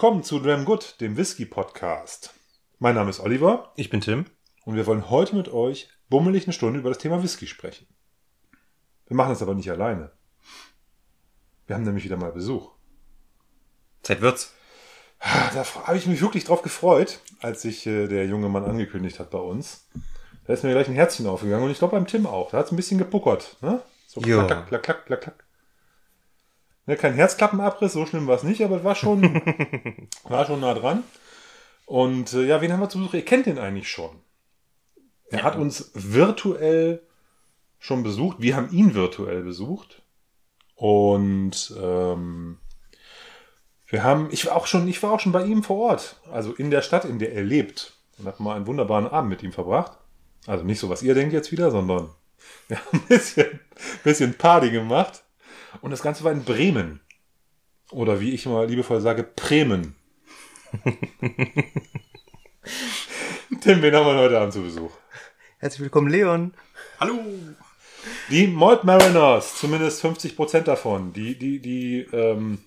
Willkommen zu Dram Good, dem Whisky Podcast. Mein Name ist Oliver Ich bin Tim. und wir wollen heute mit euch bummelig eine Stunde über das Thema Whisky sprechen. Wir machen das aber nicht alleine. Wir haben nämlich wieder mal Besuch. Zeit wird's. Da habe ich mich wirklich drauf gefreut, als sich äh, der junge Mann angekündigt hat bei uns. Da ist mir gleich ein Herzchen aufgegangen und ich glaube beim Tim auch. Da hat es ein bisschen gepuckert. Ne? So Ja. klack, klack, klack, klack, klack. Ne, kein Herzklappenabriss, so schlimm war es nicht, aber es war schon, war schon nah dran. Und äh, ja, wen haben wir zu Besuch? Ihr kennt den eigentlich schon. Er Ja. hat uns virtuell schon besucht. Wir haben ihn virtuell besucht. Und ähm, wir haben, ich war auch schon, ich war auch schon bei ihm vor Ort, also in der Stadt, in der er lebt. Und habe mal einen wunderbaren Abend mit ihm verbracht. Also nicht so, was ihr denkt jetzt wieder, sondern wir haben ein bisschen, bisschen Party gemacht. Und das Ganze war in Bremen. Oder wie ich immer liebevoll sage, Bremen. Tim, wen haben wir heute Abend zu Besuch? Herzlich willkommen, Leon. Hallo! Die Malt Mariners, zumindest 50% davon, die, die, die ähm,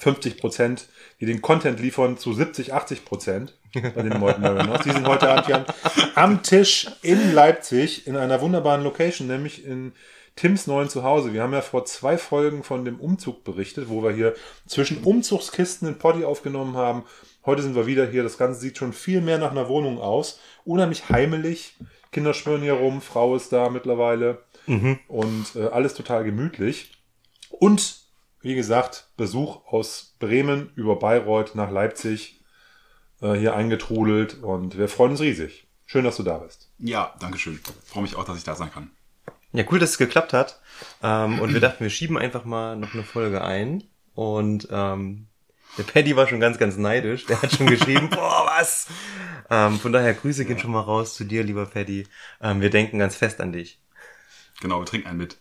50%, die den Content liefern zu 70, 80% bei den Malt Mariners, die sind heute Abend hier am Tisch in Leipzig in einer wunderbaren Location, nämlich in Tims neuen Zuhause. Wir haben ja vor zwei Folgen von dem Umzug berichtet, wo wir hier zwischen Umzugskisten den Poddy aufgenommen haben. Heute sind wir wieder hier. Das Ganze sieht schon viel mehr nach einer Wohnung aus. Unheimlich heimelig. Kinder schwören hier rum, Frau ist da mittlerweile und äh, alles total gemütlich. Und wie gesagt, Besuch aus Bremen über Bayreuth nach Leipzig äh, hier eingetrudelt und wir freuen uns riesig. Schön, dass du da bist. Ja, danke schön. Freue mich auch, dass ich da sein kann. Ja, cool, dass es geklappt hat. Ähm, und wir dachten, wir schieben einfach mal noch eine Folge ein. Und ähm, der Paddy war schon ganz, ganz neidisch. Der hat schon geschrieben, boah, was? Ähm, von daher Grüße gehen schon mal raus zu dir, lieber Paddy. Ähm, wir denken ganz fest an dich. Genau, wir trinken einen mit.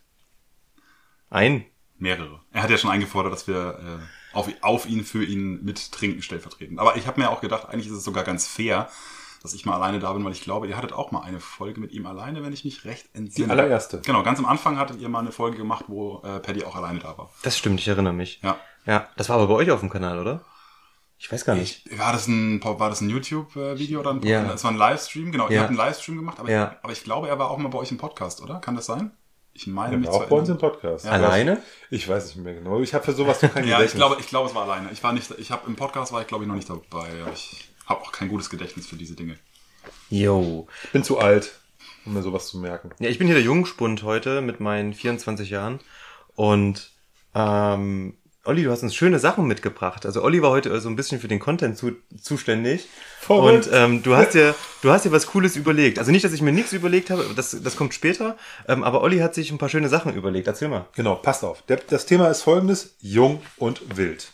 Ein. Mehrere. Er hat ja schon eingefordert, dass wir äh, auf, auf ihn, für ihn mit trinken stellvertretend. Aber ich habe mir auch gedacht, eigentlich ist es sogar ganz fair, dass ich mal alleine da bin, weil ich glaube, ihr hattet auch mal eine Folge mit ihm alleine, wenn ich mich recht entsinne. Die allererste. Genau, ganz am Anfang hattet ihr mal eine Folge gemacht, wo äh, Paddy auch alleine da war. Das stimmt, ich erinnere mich. Ja. Ja, das war aber bei euch auf dem Kanal, oder? Ich weiß gar nicht. Ich, war das ein, war das ein YouTube-Video oder ein, Ja. das war ein Livestream? Genau, ihr Ja. habt einen Livestream gemacht, aber, Ja. ich, aber ich glaube, er war auch mal bei euch im Podcast, oder? Kann das sein? Ich meine, mich auch bei uns im. Podcast. Ja. Alleine? Ich weiß nicht mehr genau. Ich habe für sowas noch kein Ja, ich glaube, ich glaube, es war alleine. Ich war nicht, ich habe im Podcast war ich glaube ich noch nicht dabei. Ich habe auch kein gutes Gedächtnis für diese Dinge. Yo. ich bin zu alt, um mir sowas zu merken. Ja, ich bin hier der Jungspund heute mit meinen 24 Jahren. Und ähm, Olli, du hast uns schöne Sachen mitgebracht. Also Olli war heute so ein bisschen für den Content zu, zuständig. Verrückt. Und ähm, du hast dir, du hast dir was Cooles überlegt. Also nicht, dass ich mir nichts überlegt habe, das, das kommt später. Ähm, aber Olli hat sich ein paar schöne Sachen überlegt. Erzähl mal. Genau, passt auf. Der, das Thema ist folgendes: Jung und wild.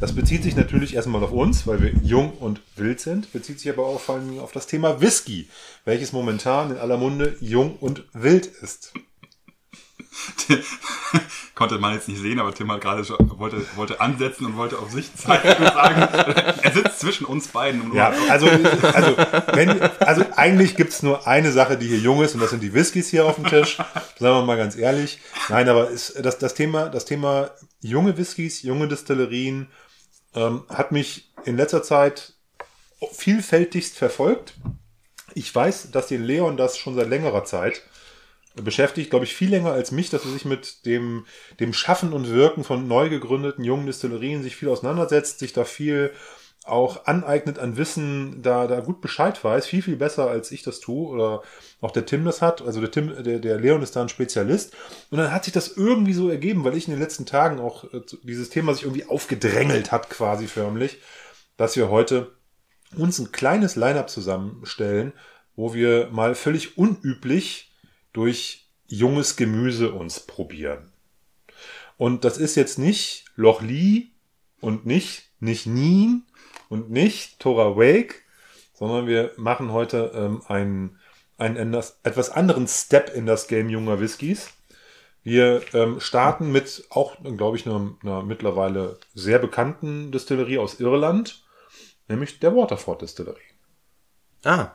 Das bezieht sich natürlich erstmal auf uns, weil wir jung und wild sind, bezieht sich aber auch vor allem auf das Thema Whisky, welches momentan in aller Munde jung und wild ist. Konnte man jetzt nicht sehen, aber Tim hat gerade schon, wollte, wollte ansetzen und wollte auf sich zeigen und sagen, er sitzt zwischen uns beiden. Und Ja, also, also, wenn, also eigentlich gibt's nur eine Sache, die hier jung ist, und das sind die Whiskys hier auf dem Tisch. Sagen wir mal ganz ehrlich. Nein, aber ist, das, das, Thema, das Thema junge Whiskys, junge Destillerien ähm, hat mich in letzter Zeit vielfältigst verfolgt. Ich weiß, dass den Leon das schon seit längerer Zeit beschäftigt, glaube ich, viel länger als mich, dass er sich mit dem, dem Schaffen und Wirken von neu gegründeten jungen Destillerien sich viel auseinandersetzt, sich da viel auch aneignet an Wissen, da, da gut Bescheid weiß, viel, viel besser als ich das tue oder auch der Tim das hat. Also der Tim, der, der Leon ist da ein Spezialist. Und dann hat sich das irgendwie so ergeben, weil ich in den letzten Tagen auch äh, dieses Thema sich irgendwie aufgedrängelt hat, quasi förmlich, dass wir heute uns ein kleines Line-up zusammenstellen, wo wir mal völlig unüblich durch junges Gemüse uns probieren. Und das ist jetzt nicht Loch Lee und nicht nicht Nien und nicht Tora Wake, sondern wir machen heute ähm, einen, einen etwas- anderen Step in das Game junger Whiskys. Wir ähm, starten mit auch, glaube ich, einer, einer mittlerweile sehr bekannten Distillerie aus Irland, nämlich der Waterford Distillery. Ah,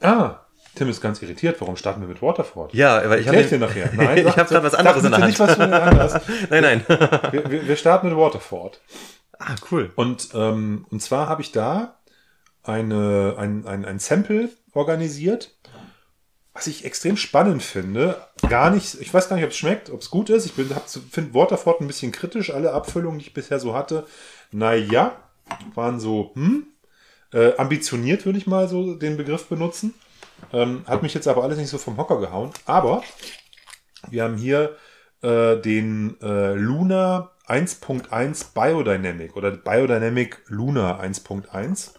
Ah, Tim ist ganz irritiert. Warum starten wir mit Waterford? ja, weil ich habe ich dir nachher. Nein, ich habe gerade was anderes in der Hand. Nicht, was hast. nein, nein. Wir, wir, wir starten mit Waterford. Ah, cool. Und, ähm, und zwar habe ich da eine, ein, ein, ein Sample organisiert, was ich extrem spannend finde. Gar nicht, ich weiß gar nicht, ob es schmeckt, ob es gut ist. Ich finde Waterford ein bisschen kritisch. Alle Abfüllungen, die ich bisher so hatte, naja, waren so, hm, äh, ambitioniert würde ich mal so den Begriff benutzen. Ähm, hat mich jetzt aber alles nicht so vom Hocker gehauen. Aber wir haben hier äh, den äh, Luna 1.1 Biodynamic oder Biodynamic Luna 1.1,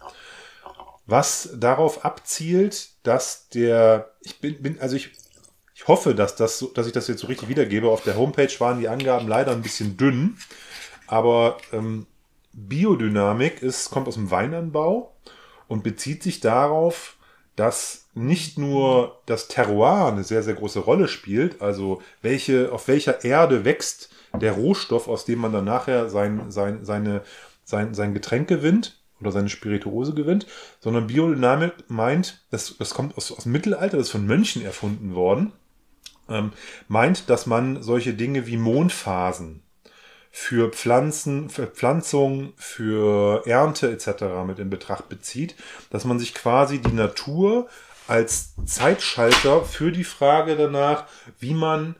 was darauf abzielt, dass der, ich bin, bin also ich, ich hoffe, dass, das, so- dass ich das jetzt so richtig wiedergebe. Auf der Homepage waren die Angaben leider ein bisschen dünn, aber ähm, Biodynamik ist, kommt aus dem Weinanbau und bezieht sich darauf, dass nicht nur das Terroir eine sehr, sehr große Rolle spielt, also welche, auf welcher Erde wächst der Rohstoff, aus dem man dann nachher sein, sein, seine, sein, sein Getränk gewinnt oder seine Spirituose gewinnt, sondern Biodynamik meint, das, das kommt aus, aus dem Mittelalter, das ist von Mönchen erfunden worden, ähm, meint, dass man solche Dinge wie Mondphasen für Pflanzen, für Pflanzung, für Ernte etc. mit in Betracht bezieht, dass man sich quasi die Natur als Zeitschalter für die Frage danach, wie man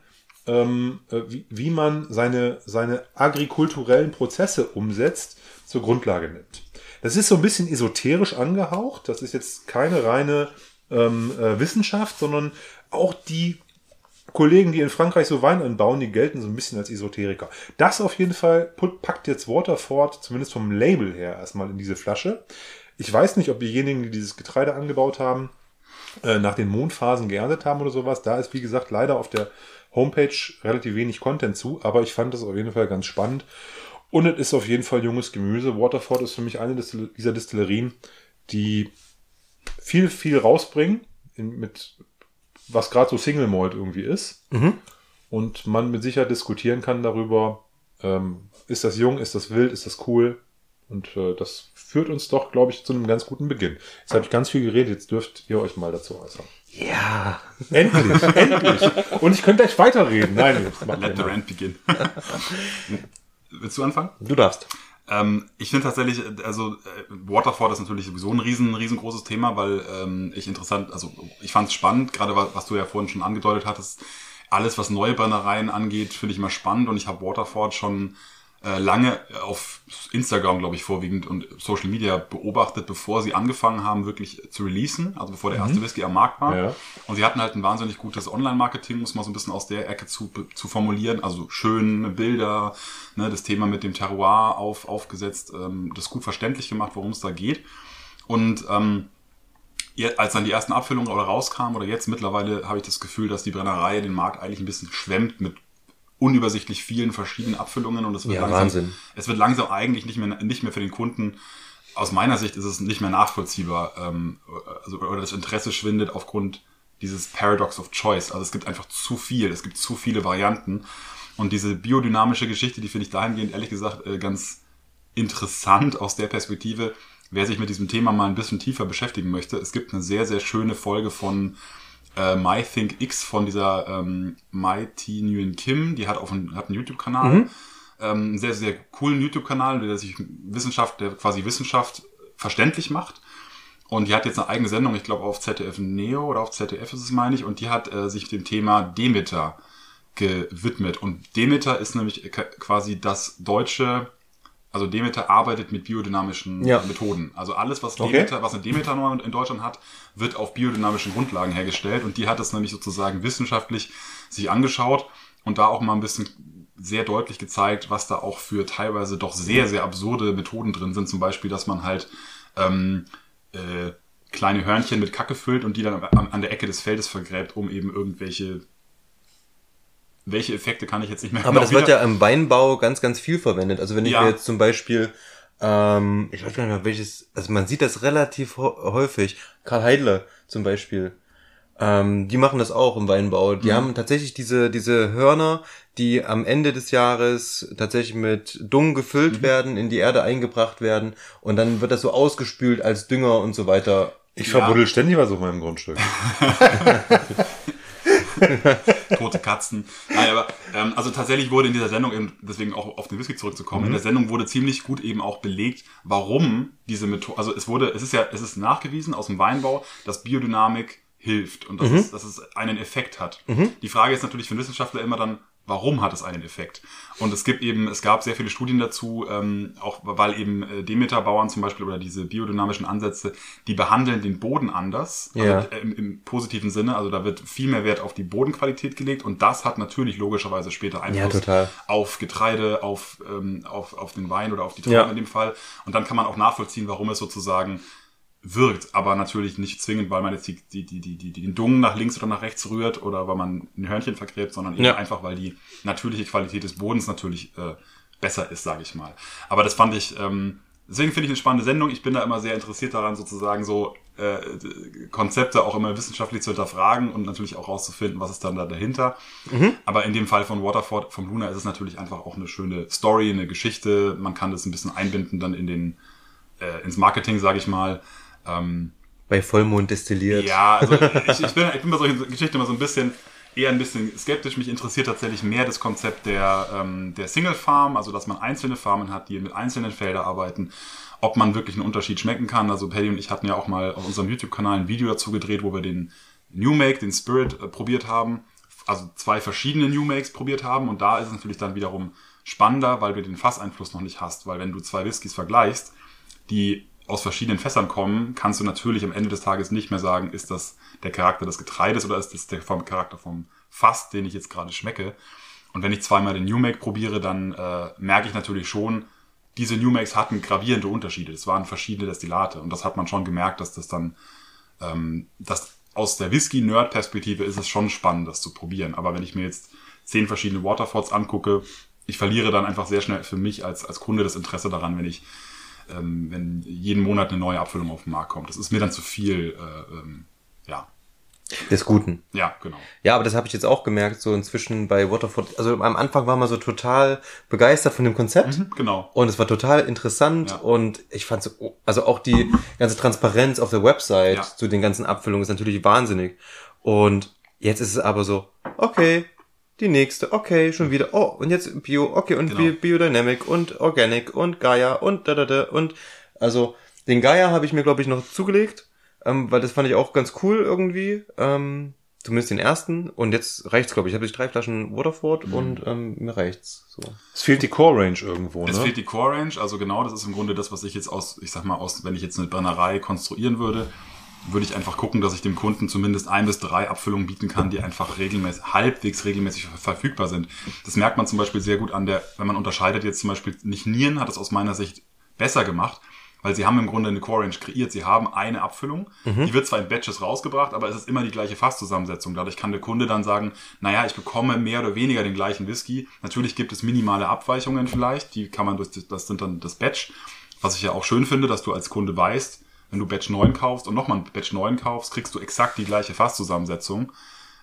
ähm, äh, wie, wie man seine, seine agrikulturellen Prozesse umsetzt, zur Grundlage nimmt. Das ist so ein bisschen esoterisch angehaucht. Das ist jetzt keine reine ähm, äh, Wissenschaft, sondern auch die Kollegen, die in Frankreich so Wein anbauen, die gelten so ein bisschen als Esoteriker. Das auf jeden Fall packt jetzt Waterford, zumindest vom Label her, erstmal in diese Flasche. Ich weiß nicht, ob diejenigen, die dieses Getreide angebaut haben, äh, nach den Mondphasen geerntet haben oder sowas. Da ist, wie gesagt, leider auf der Homepage relativ wenig Content zu, aber ich fand das auf jeden Fall ganz spannend. Und es ist auf jeden Fall junges Gemüse. Waterford ist für mich eine dieser Distillerien, die viel, viel rausbringen, in, mit was gerade so Single Malt irgendwie ist. Und man mit Sicherheit diskutieren kann darüber, ähm, ist das jung, ist das wild, ist das cool. Und äh, das führt uns doch, glaube ich, zu einem ganz guten Beginn. Jetzt habe ich ganz viel geredet, jetzt dürft ihr euch mal dazu äußern. Ja. Endlich, endlich. Und ich könnte gleich weiterreden. Nein, jetzt macht ihr Let the rant begin. Willst du anfangen? Du darfst. Ähm, ich finde tatsächlich, also äh, Waterford ist natürlich sowieso ein riesen, riesengroßes Thema, weil ähm, ich interessant, also ich fand es spannend, gerade was, was du ja vorhin schon angedeutet hattest. Alles, was neue Brennereien angeht, finde ich immer spannend und ich habe Waterford schon äh, lange auf Instagram, glaube ich, vorwiegend und Social Media beobachtet, bevor sie angefangen haben, wirklich zu releasen, also bevor der erste Whisky am Markt war. Ja. Und sie hatten halt ein wahnsinnig gutes Online-Marketing, muss man so ein bisschen aus der Ecke zu, zu formulieren. Also schöne Bilder, ne, das Thema mit dem Terroir auf, aufgesetzt, ähm, das gut verständlich gemacht, worum es da geht. Und ähm, als dann die ersten Abfüllungen oder rauskamen oder jetzt mittlerweile habe ich das Gefühl, dass die Brennerei den Markt eigentlich ein bisschen schwemmt mit unübersichtlich vielen verschiedenen Abfüllungen und es wird Ja, langsam, Wahnsinn. es wird langsam eigentlich nicht mehr, nicht mehr für den Kunden aus meiner Sicht ist es nicht mehr nachvollziehbar, ähm, also, oder das Interesse schwindet aufgrund dieses Paradox of Choice. Also es gibt einfach zu viel, es gibt zu viele Varianten. Und diese biodynamische Geschichte, die finde ich dahingehend ehrlich gesagt äh, ganz interessant aus der Perspektive, wer sich mit diesem Thema mal ein bisschen tiefer beschäftigen möchte. Es gibt eine sehr, sehr schöne Folge von äh, MyThinkX von dieser ähm, Mighty Nguyen Kim, die hat auf einen, hat einen YouTube-Kanal, ähm, einen sehr, sehr coolen YouTube-Kanal, der sich Wissenschaft, der quasi Wissenschaft verständlich macht. Und die hat jetzt eine eigene Sendung, ich glaube auf ZDF Neo oder auf ZDF ist es, meine ich, und die hat äh, sich dem Thema Demeter gewidmet. Und Demeter ist nämlich äh, quasi das deutsche, also Demeter arbeitet mit biodynamischen Ja. Methoden. Also alles, was Okay. Demeter, was eine Demeter in Deutschland hat, wird auf biodynamischen Grundlagen hergestellt. Und die hat es nämlich sozusagen wissenschaftlich sich angeschaut und da auch mal ein bisschen sehr deutlich gezeigt, was da auch für teilweise doch sehr, sehr absurde Methoden drin sind. Zum Beispiel, dass man halt ähm, äh, kleine Hörnchen mit Kacke füllt und die dann an, an der Ecke des Feldes vergräbt, um eben irgendwelche welche Effekte kann ich jetzt nicht mehr Aber genau das wird wieder- ja im Weinbau ganz, ganz viel verwendet. Also wenn ich Ja. mir jetzt zum Beispiel, ähm, ich weiß gar nicht mehr welches, also man sieht das relativ häufig. Karl Heidler zum Beispiel. Ähm, die machen das auch im Weinbau. Die haben tatsächlich diese, diese Hörner, die am Ende des Jahres tatsächlich mit Dung gefüllt werden, in die Erde eingebracht werden und dann wird das so ausgespült als Dünger und so weiter. Ich Ja. verbuddel ständig was auf meinem Grundstück. tote Katzen. Nein, aber ähm, also tatsächlich wurde in dieser Sendung, eben, deswegen auch auf den Whisky zurückzukommen, in der Sendung wurde ziemlich gut eben auch belegt, warum diese Methode, also es wurde, es ist ja, es ist nachgewiesen aus dem Weinbau, dass Biodynamik hilft und dass, es, dass es einen Effekt hat. Die Frage ist natürlich für einen Wissenschaftler immer dann, warum hat es einen Effekt? Und es gibt eben, es gab sehr viele Studien dazu, ähm, auch weil eben äh, Demeter-Bauern zum Beispiel oder diese biodynamischen Ansätze, die behandeln den Boden anders, also Ja. äh, im, im positiven Sinne. Also da wird viel mehr Wert auf die Bodenqualität gelegt und das hat natürlich logischerweise später Einfluss total. auf Getreide, auf, ähm, auf, auf den Wein oder auf die Trauben Ja. in dem Fall. Und dann kann man auch nachvollziehen, warum es sozusagen wirkt, aber natürlich nicht zwingend, weil man jetzt die, die, die, die, die, den Dung nach links oder nach rechts rührt oder weil man ein Hörnchen vergräbt, sondern eben Ja. einfach, weil die natürliche Qualität des Bodens natürlich äh, besser ist, sage ich mal. Aber das fand ich, ähm, deswegen finde ich eine spannende Sendung. Ich bin da immer sehr interessiert daran, sozusagen so äh, Konzepte auch immer wissenschaftlich zu hinterfragen und natürlich auch rauszufinden, was ist dann da dahinter. Aber in dem Fall von Waterford, vom Luna, ist es natürlich einfach auch eine schöne Story, eine Geschichte. Man kann das ein bisschen einbinden dann in den äh, ins Marketing, sage ich mal. Ähm, Bei Vollmond destilliert. ja, also ich, ich, bin, ich bin bei solchen Geschichten immer so ein bisschen eher ein bisschen skeptisch. Mich interessiert tatsächlich mehr das Konzept der, ähm, der Single Farm, also dass man einzelne Farmen hat, die mit einzelnen Feldern arbeiten. Ob man wirklich einen Unterschied schmecken kann. Also Paddy und ich hatten ja auch mal auf unserem YouTube-Kanal ein Video dazu gedreht, wo wir den New Make, den Spirit äh, probiert haben. Also zwei verschiedene New Makes probiert haben. Und da ist es natürlich dann wiederum spannender, weil du den Fasseinfluss noch nicht hast. Weil wenn du zwei Whiskys vergleichst, die aus verschiedenen Fässern kommen, kannst du natürlich am Ende des Tages nicht mehr sagen, ist das der Charakter des Getreides oder ist das der vom Charakter vom Fass, den ich jetzt gerade schmecke. Und wenn ich zweimal den New Make probiere, dann äh, merke ich natürlich schon, diese New Makes hatten gravierende Unterschiede. Es waren verschiedene Destillate und das hat man schon gemerkt, dass das dann, ähm, dass aus der Whisky-Nerd-Perspektive ist es schon spannend, das zu probieren. Aber wenn ich mir jetzt zehn verschiedene Waterfords angucke, ich verliere dann einfach sehr schnell für mich als, als Kunde das Interesse daran, wenn ich ähm, wenn jeden Monat eine neue Abfüllung auf den Markt kommt. Das ist mir dann zu viel, äh, ähm, ja, Des Guten. ja, genau. Ja, aber das habe ich jetzt auch gemerkt, so inzwischen bei Waterford. Also am Anfang war man so total begeistert von dem Konzept. Genau. Und es war total interessant Ja. und ich fand so, also auch die ganze Transparenz auf der Website Ja. zu den ganzen Abfüllungen ist natürlich wahnsinnig. Und jetzt ist es aber so, okay, die nächste, okay, schon wieder, oh, und jetzt Bio, okay, und Genau. Bio, Biodynamic und Organic und Gaia und da, da, da und also den Gaia habe ich mir, glaube ich, noch zugelegt, ähm, weil das fand ich auch ganz cool irgendwie. Ähm, zumindest den ersten. Und jetzt reicht's, glaube ich. Ich habe jetzt drei Flaschen Waterford Mhm. und ähm, mir reicht's. So. Es fehlt die Core Range irgendwo, Es ne? fehlt die Core Range, also genau, das ist im Grunde das, was ich jetzt aus, ich sag mal, aus, wenn ich jetzt eine Brennerei konstruieren würde, würde ich einfach gucken, dass ich dem Kunden zumindest ein bis drei Abfüllungen bieten kann, die einfach regelmäßig, halbwegs regelmäßig ver- verfügbar sind. Das merkt man zum Beispiel sehr gut an der, wenn man unterscheidet jetzt zum Beispiel nicht Nieren hat es aus meiner Sicht besser gemacht, weil sie haben im Grunde eine Core Range kreiert. Sie haben eine Abfüllung, die wird zwar in Batches rausgebracht, aber es ist immer die gleiche Fasszusammensetzung. Dadurch kann der Kunde dann sagen, naja, ich bekomme mehr oder weniger den gleichen Whisky. Natürlich gibt es minimale Abweichungen vielleicht, die kann man durch, das sind dann das Batch. Was ich ja auch schön finde, dass du als Kunde weißt, wenn du Batch 9 kaufst und nochmal ein Batch 9 kaufst, kriegst du exakt die gleiche Fasszusammensetzung.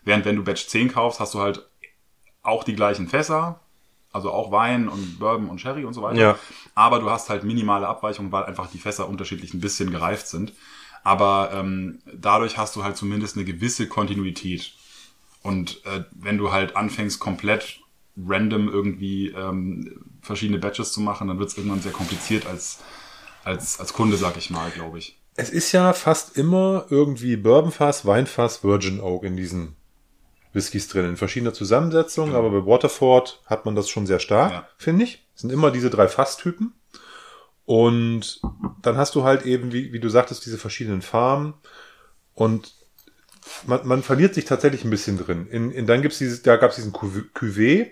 Während wenn du Batch 10 kaufst, hast du halt auch die gleichen Fässer, also auch Wein und Bourbon und Sherry und so weiter. Ja. Aber du hast halt minimale Abweichungen, weil einfach die Fässer unterschiedlich ein bisschen gereift sind. Aber ähm, dadurch hast du halt zumindest eine gewisse Kontinuität. Und äh, wenn du halt anfängst, komplett random irgendwie ähm, verschiedene Batches zu machen, dann wird es irgendwann sehr kompliziert als, als, als Kunde, sag ich mal, glaube ich. Es ist ja fast immer irgendwie Bourbonfass, Weinfass, Virgin Oak in diesen Whiskys drin, in verschiedener Zusammensetzung, aber bei Waterford hat man das schon sehr stark, Ja. finde ich. Es sind immer diese drei Fasstypen. Und dann hast du halt eben, wie, wie du sagtest, diese verschiedenen Farben. Und man, man verliert sich tatsächlich ein bisschen drin. In, in, dann gibt's dieses, da gab's diesen Cuvée.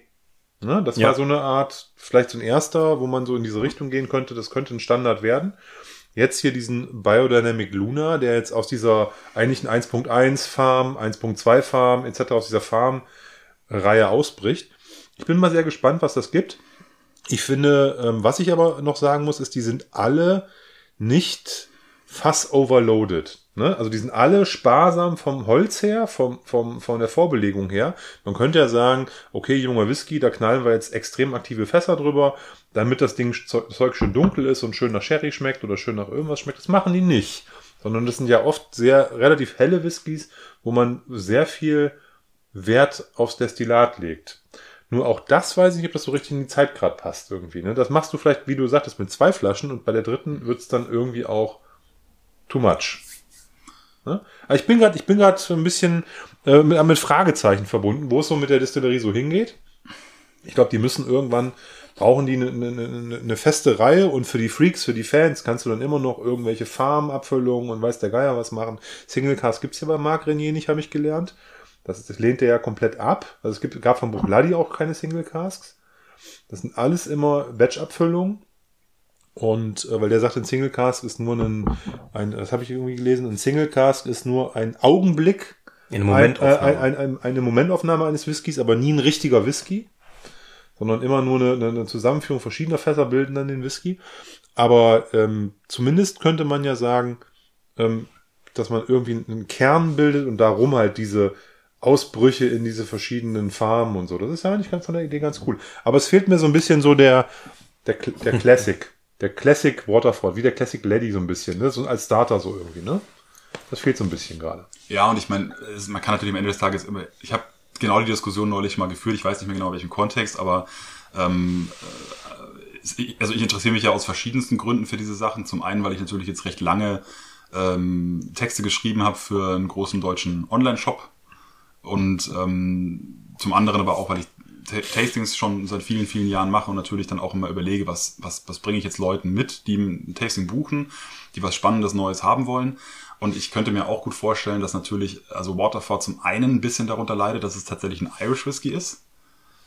Ne? Das Ja. war so eine Art, vielleicht so ein erster, wo man so in diese Richtung gehen könnte. Das könnte ein Standard werden. Jetzt hier diesen Biodynamic Luna, der jetzt aus dieser eigentlichen 1.1 Farm, 2 Farm etc. aus dieser Farm-Reihe ausbricht. Ich bin mal sehr gespannt, was das gibt. Ich finde, ähm, was ich aber noch sagen muss, ist, die sind alle nicht fast overloaded. Ne? Also die sind alle sparsam vom Holz her, vom, vom, von der Vorbelegung her. Man könnte ja sagen, okay, junger Whisky, da knallen wir jetzt extrem aktive Fässer drüber, damit das Ding Zeug Zeug schön dunkel ist und schön nach Sherry schmeckt oder schön nach irgendwas schmeckt. Das machen die nicht. Sondern das sind ja oft sehr relativ helle Whiskys, wo man sehr viel Wert aufs Destillat legt. Nur auch das weiß ich nicht, ob das so richtig in die Zeit gerade passt irgendwie. Ne? Das machst du vielleicht, wie du sagtest, mit zwei Flaschen und bei der dritten wird's dann irgendwie auch too much. Ne? Ich bin gerade, ein bisschen äh, mit, mit Fragezeichen verbunden, wo es so mit der Distillerie so hingeht. Ich glaube, die müssen irgendwann brauchen die eine, eine, eine, eine feste Reihe und für die Freaks, für die Fans kannst du dann immer noch irgendwelche Farmabfüllungen und weiß der Geier was machen. Single Cast gibt's ja bei Marc Renier nicht, habe ich gelernt. Das, das lehnt er ja komplett ab. Also es gibt, gab von Brugladi auch keine Single Casks. Das sind alles immer Batch-Abfüllungen. Und äh, weil der sagt, ein Single Cask ist nur ein, ein das habe ich irgendwie gelesen, ein Single Cask ist nur ein Augenblick, Eine ein, Momentaufnahme. ein, ein, ein, eine Momentaufnahme eines Whiskys, aber nie ein richtiger Whisky, sondern immer nur eine, eine Zusammenführung verschiedener Fässer bilden dann den Whisky. Aber ähm, zumindest könnte man ja sagen, ähm, dass man irgendwie einen Kern bildet und darum halt diese Ausbrüche in diese verschiedenen Farben und so. Das ist ja eigentlich ganz von der Idee ganz cool. Aber es fehlt mir so ein bisschen so der, der, der Classic. Der Classic Waterford, wie der Classic Lady so ein bisschen, ne? So als Starter so irgendwie, ne? Das fehlt so ein bisschen gerade. Ja, und ich meine, man kann natürlich am Ende des Tages immer, ich habe genau die Diskussion neulich mal geführt, ich weiß nicht mehr genau in welchem Kontext, aber ähm, äh, also ich interessiere mich ja aus verschiedensten Gründen für diese Sachen. Zum einen, weil ich natürlich jetzt recht lange ähm, Texte geschrieben habe für einen großen deutschen Online-Shop und ähm, zum anderen aber auch, weil ich Tastings schon seit vielen, vielen Jahren mache und natürlich dann auch immer überlege, was, was, was bringe ich jetzt Leuten mit, die ein Tasting buchen, die was Spannendes Neues haben wollen. Und ich könnte mir auch gut vorstellen, dass natürlich, also Waterford zum einen ein bisschen darunter leidet, dass es tatsächlich ein Irish Whisky ist.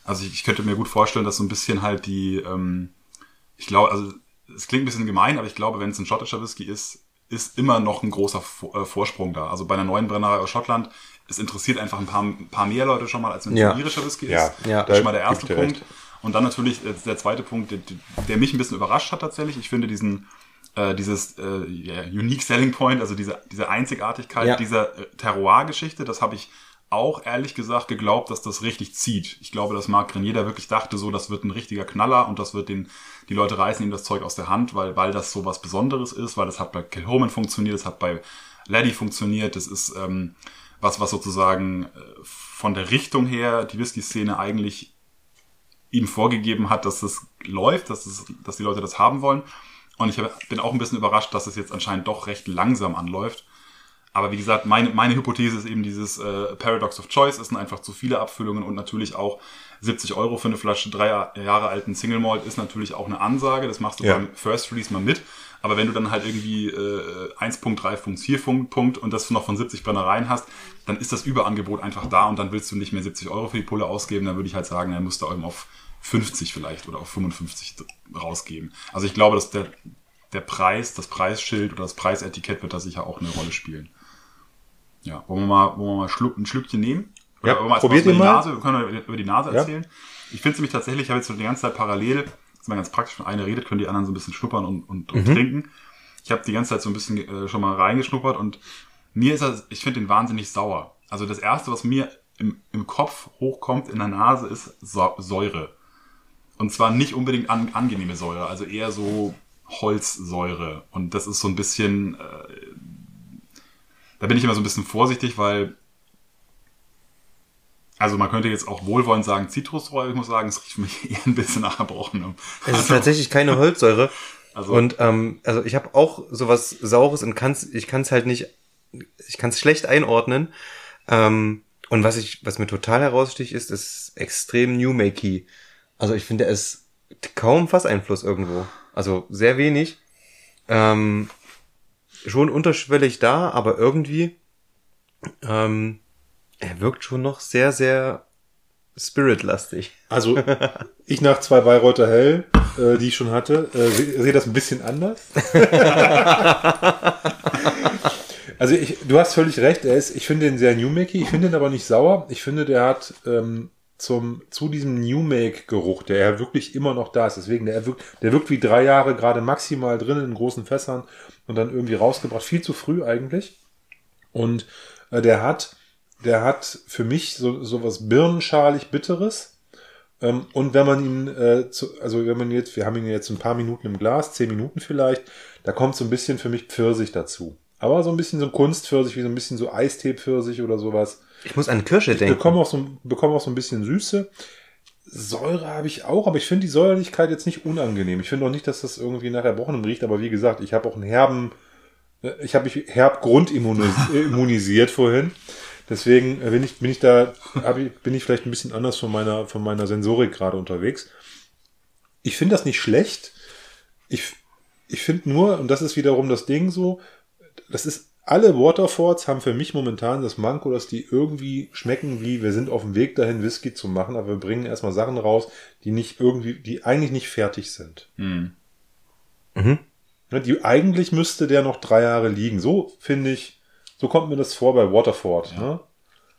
Also ich, ich könnte mir gut vorstellen, dass so ein bisschen halt die, ähm, ich glaube, also es klingt ein bisschen gemein, aber ich glaube, wenn es ein schottischer Whisky ist, ist immer noch ein großer äh, Vorsprung da. Also bei einer neuen Brennerei aus Schottland, es interessiert einfach ein paar, ein paar mehr Leute schon mal, als wenn es Ja. ein irischer Whisky Ja, ist. ja. Das ist schon mal der erste Punkt. Und dann natürlich äh, der zweite Punkt, der, der mich ein bisschen überrascht hat tatsächlich. Ich finde diesen äh, dieses äh, ja, Unique Selling Point, also diese, diese Einzigartigkeit Ja. dieser äh, Terroir-Geschichte, das habe ich auch ehrlich gesagt geglaubt, dass das richtig zieht. Ich glaube, dass Marc Grenier da wirklich dachte, so, das wird ein richtiger Knaller und das wird den, die Leute reißen ihm das Zeug aus der Hand, weil, weil das so was Besonderes ist, weil das hat bei Kilhoman funktioniert, das hat bei Laddie funktioniert, das ist ähm, was, was sozusagen äh, von der Richtung her die Whisky-Szene eigentlich ihm vorgegeben hat, dass es läuft, dass, es, dass die Leute das haben wollen. Und ich hab- bin auch ein bisschen überrascht, dass es jetzt anscheinend doch recht langsam anläuft. Aber wie gesagt, meine, meine Hypothese ist eben dieses äh, Paradox of Choice. Es sind einfach zu viele Abfüllungen und natürlich auch 70 Euro für eine Flasche drei Jahre alten Single Malt ist natürlich auch eine Ansage. Das machst du Ja. beim First Release mal mit. Aber wenn du dann halt irgendwie äh, 1.3.4 Punkt und das noch von 70 Brennereien hast, dann ist das Überangebot einfach da und dann willst du nicht mehr 70 Euro für die Pulle ausgeben. Dann würde ich halt sagen, dann musst du eben auf 50 vielleicht oder auf 55 rausgeben. Also ich glaube, dass der, der Preis, das Preisschild oder das Preisetikett wird da sicher auch eine Rolle spielen. Ja, wollen wir mal, wollen wir mal Schluck, ein Schlückchen nehmen? Ja, wollen wir probiert über die mal. Nase, wir können über- über die Nase Ja. erzählen. Ich finde es nämlich tatsächlich, ich habe jetzt so die ganze Zeit parallel, das ist mal ganz praktisch, wenn einer redet, können die anderen so ein bisschen schnuppern und, und, Mhm. und trinken. Ich habe die ganze Zeit so ein bisschen äh, schon mal reingeschnuppert und mir ist er, ich finde den wahnsinnig sauer. Also das erste, was mir im, im Kopf hochkommt in der Nase, ist Säure. Und zwar nicht unbedingt an, angenehme Säure, also eher so Holzsäure. Und das ist so ein bisschen, äh, da bin ich immer so ein bisschen vorsichtig, weil, also man könnte jetzt auch wohlwollend sagen Zitrussäure, ich muss sagen, es riecht mich eher ein bisschen nach Erbrochenem. Es ist tatsächlich keine Holzsäure. Also- und ähm, also ich habe auch sowas Saures und kann's, ich kann es halt nicht, ich kann es schlecht einordnen. Ähm, und was ich, was mir total heraussticht, ist, ist extrem New Makey. Also ich finde, es kaum Fasseinfluss irgendwo. Also sehr wenig. Ähm, schon unterschwellig da, aber irgendwie ähm, er wirkt schon noch sehr, sehr spiritlastig. Also, ich nach zwei Bayreuther Hell, äh, die ich schon hatte, äh, sehe seh das ein bisschen anders. also, ich, du hast völlig recht, er ist, ich finde ihn sehr New-Makey, ich finde ihn aber nicht sauer. Ich finde, der hat ähm, zum, zu diesem New-Make-Geruch, der ja wirklich immer noch da ist, deswegen, der wirkt, der wirkt wie drei Jahre gerade maximal drin in großen Fässern und dann irgendwie rausgebracht, viel zu früh eigentlich. Und äh, der hat, der hat für mich so, so was birnenschalig Bitteres. Ähm, und wenn man ihn, äh, zu, also wenn man jetzt, wir haben ihn jetzt ein paar Minuten im Glas, zehn Minuten vielleicht, da kommt so ein bisschen für mich Pfirsich dazu. Aber so ein bisschen so ein Kunstpfirsich, wie so ein bisschen so Eistee-Pfirsich oder sowas. Ich muss an Kirsche Ich denken. bekomme auch, so, bekomme auch so ein bisschen Süße. Säure habe ich auch, aber ich finde die Säuerlichkeit jetzt nicht unangenehm. Ich finde auch nicht, dass das irgendwie nach Erbrochenem riecht, aber wie gesagt, ich habe auch einen herben, äh, ich habe mich herb grundimmunisiert vorhin. Deswegen bin ich, bin ich da, ich, bin ich vielleicht ein bisschen anders von meiner, von meiner Sensorik gerade unterwegs. Ich finde das nicht schlecht. Ich, ich finde nur, und das ist wiederum das Ding so, das ist, alle Waterfords haben für mich momentan das Manko, dass die irgendwie schmecken wie, wir sind auf dem Weg dahin, Whisky zu machen, aber wir bringen erstmal Sachen raus, die nicht irgendwie, die eigentlich nicht fertig sind. Hm. Mhm. Ne, Die, eigentlich müsste der noch drei Jahre liegen. So finde ich, so kommt mir das vor bei Waterford. Ne?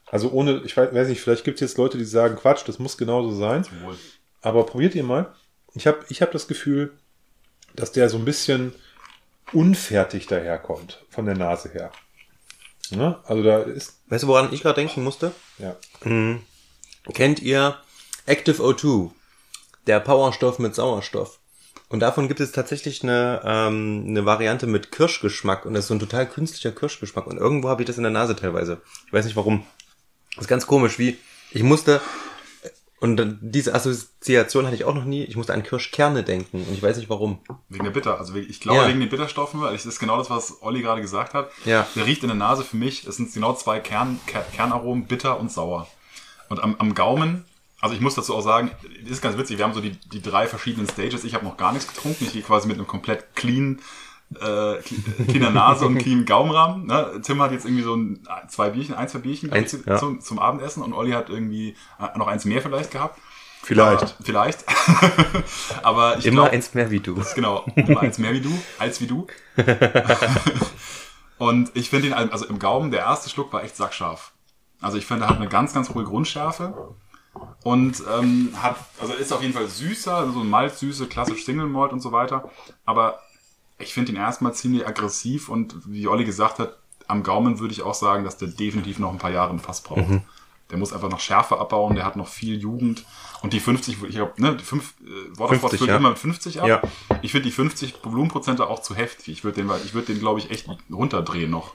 Also ohne, ich weiß, weiß nicht, vielleicht gibt es jetzt Leute, die sagen, Quatsch, das muss genauso sein. Wohl. Aber probiert ihr mal. Ich habe ich hab das Gefühl, dass der so ein bisschen unfertig daherkommt, von der Nase her. Ne? Also da ist, Weißt du, woran ich gerade denken musste? ja. Mhm. Kennt ihr Active O2? Der Powerstoff mit Sauerstoff. Und davon gibt es tatsächlich eine, ähm, eine Variante mit Kirschgeschmack. Und das ist so ein total künstlicher Kirschgeschmack. Und irgendwo habe ich das in der Nase teilweise. Ich weiß nicht warum. Das ist ganz komisch, wie ich musste, und dann diese Assoziation hatte ich auch noch nie, ich musste an Kirschkerne denken. Und ich weiß nicht warum. Wegen der Bitter. Also ich glaube Ja. wegen den Bitterstoffen, weil das ist genau das, was Olli gerade gesagt hat. Ja. Der riecht in der Nase für mich, es sind genau zwei Kern, Ker Kernaromen, bitter und sauer. Und am, am Gaumen, also ich muss dazu auch sagen, ist ganz witzig, wir haben so die, die drei verschiedenen Stages. Ich habe noch gar nichts getrunken. Ich gehe quasi mit einem komplett clean, äh, cleaner Nase und clean Gaumenrahmen. Ne? Tim hat jetzt irgendwie so ein, zwei Bierchen, ein, zwei Bierchen Eins, zum, ja. zum, zum Abendessen und Olli hat irgendwie äh, noch eins mehr vielleicht gehabt. Vielleicht. Aber, vielleicht. Aber ich Immer glaub, eins mehr wie du. Genau, immer eins mehr wie du, als wie du. Und ich finde ihn, also im Gaumen, der erste Schluck war echt sackscharf. Also ich finde, er hat eine ganz, ganz hohe Grundschärfe. Und ähm, hat, also ist auf jeden Fall süßer, also so Malzsüße, klassisch Single Malt und so weiter. Aber ich finde ihn erstmal ziemlich aggressiv und wie Olli gesagt hat, am Gaumen würde ich auch sagen, dass der definitiv noch ein paar Jahre im Fass braucht. Der muss einfach noch Schärfe abbauen, der hat noch viel Jugend. Und die 50, ich glaube, ne, die 5, äh, Waterford 50, füllt ja. immer mit 50 ab. Ja. Ich finde die 50 Volumenprozente auch zu heftig. Ich würde den, ich würde den, glaube ich, echt runterdrehen noch.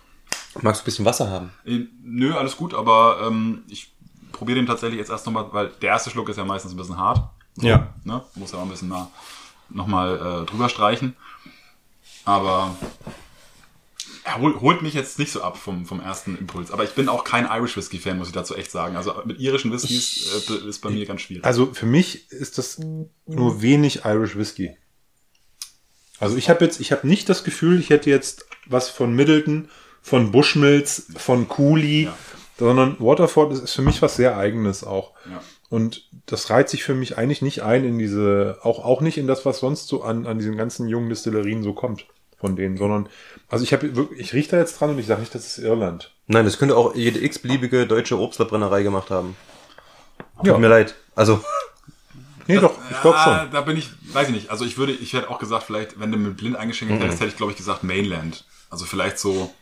Magst du ein bisschen Wasser haben? Äh, Nö, alles gut, aber ähm, ich probiere den tatsächlich jetzt erst nochmal, weil der erste Schluck ist ja meistens ein bisschen hart. So, Ja. Ne? Muss ja auch ein bisschen nah, nochmal äh, drüber streichen. Aber er hol, holt mich jetzt nicht so ab vom, vom ersten Impuls. Aber ich bin auch kein Irish Whisky Fan, muss ich dazu echt sagen. Also mit irischen Whiskys äh, ist bei mir ganz schwierig. Also für mich ist das nur wenig Irish Whisky. Also ich habe jetzt, ich habe nicht das Gefühl, ich hätte jetzt was von Middleton, von Bushmills, von Cooley, Ja. sondern Waterford ist, ist für mich was sehr eigenes auch. Ja. Und das reiht sich für mich eigentlich nicht ein in diese, auch, auch nicht in das, was sonst so an, an diesen ganzen jungen Distillerien so kommt von denen, sondern, also ich habe wirklich, ich rieche da jetzt dran und ich sage nicht, das ist Irland. Nein, das könnte auch jede x-beliebige deutsche Obstlerbrennerei gemacht haben. Ja. Tut mir leid. Also, Nee, doch, ich glaube schon. Da bin ich, weiß ich nicht. Also ich würde, ich hätte auch gesagt, vielleicht, wenn du mit blind eingeschenkt hättest, hätte ich, glaube ich, gesagt Mainland. Also vielleicht so,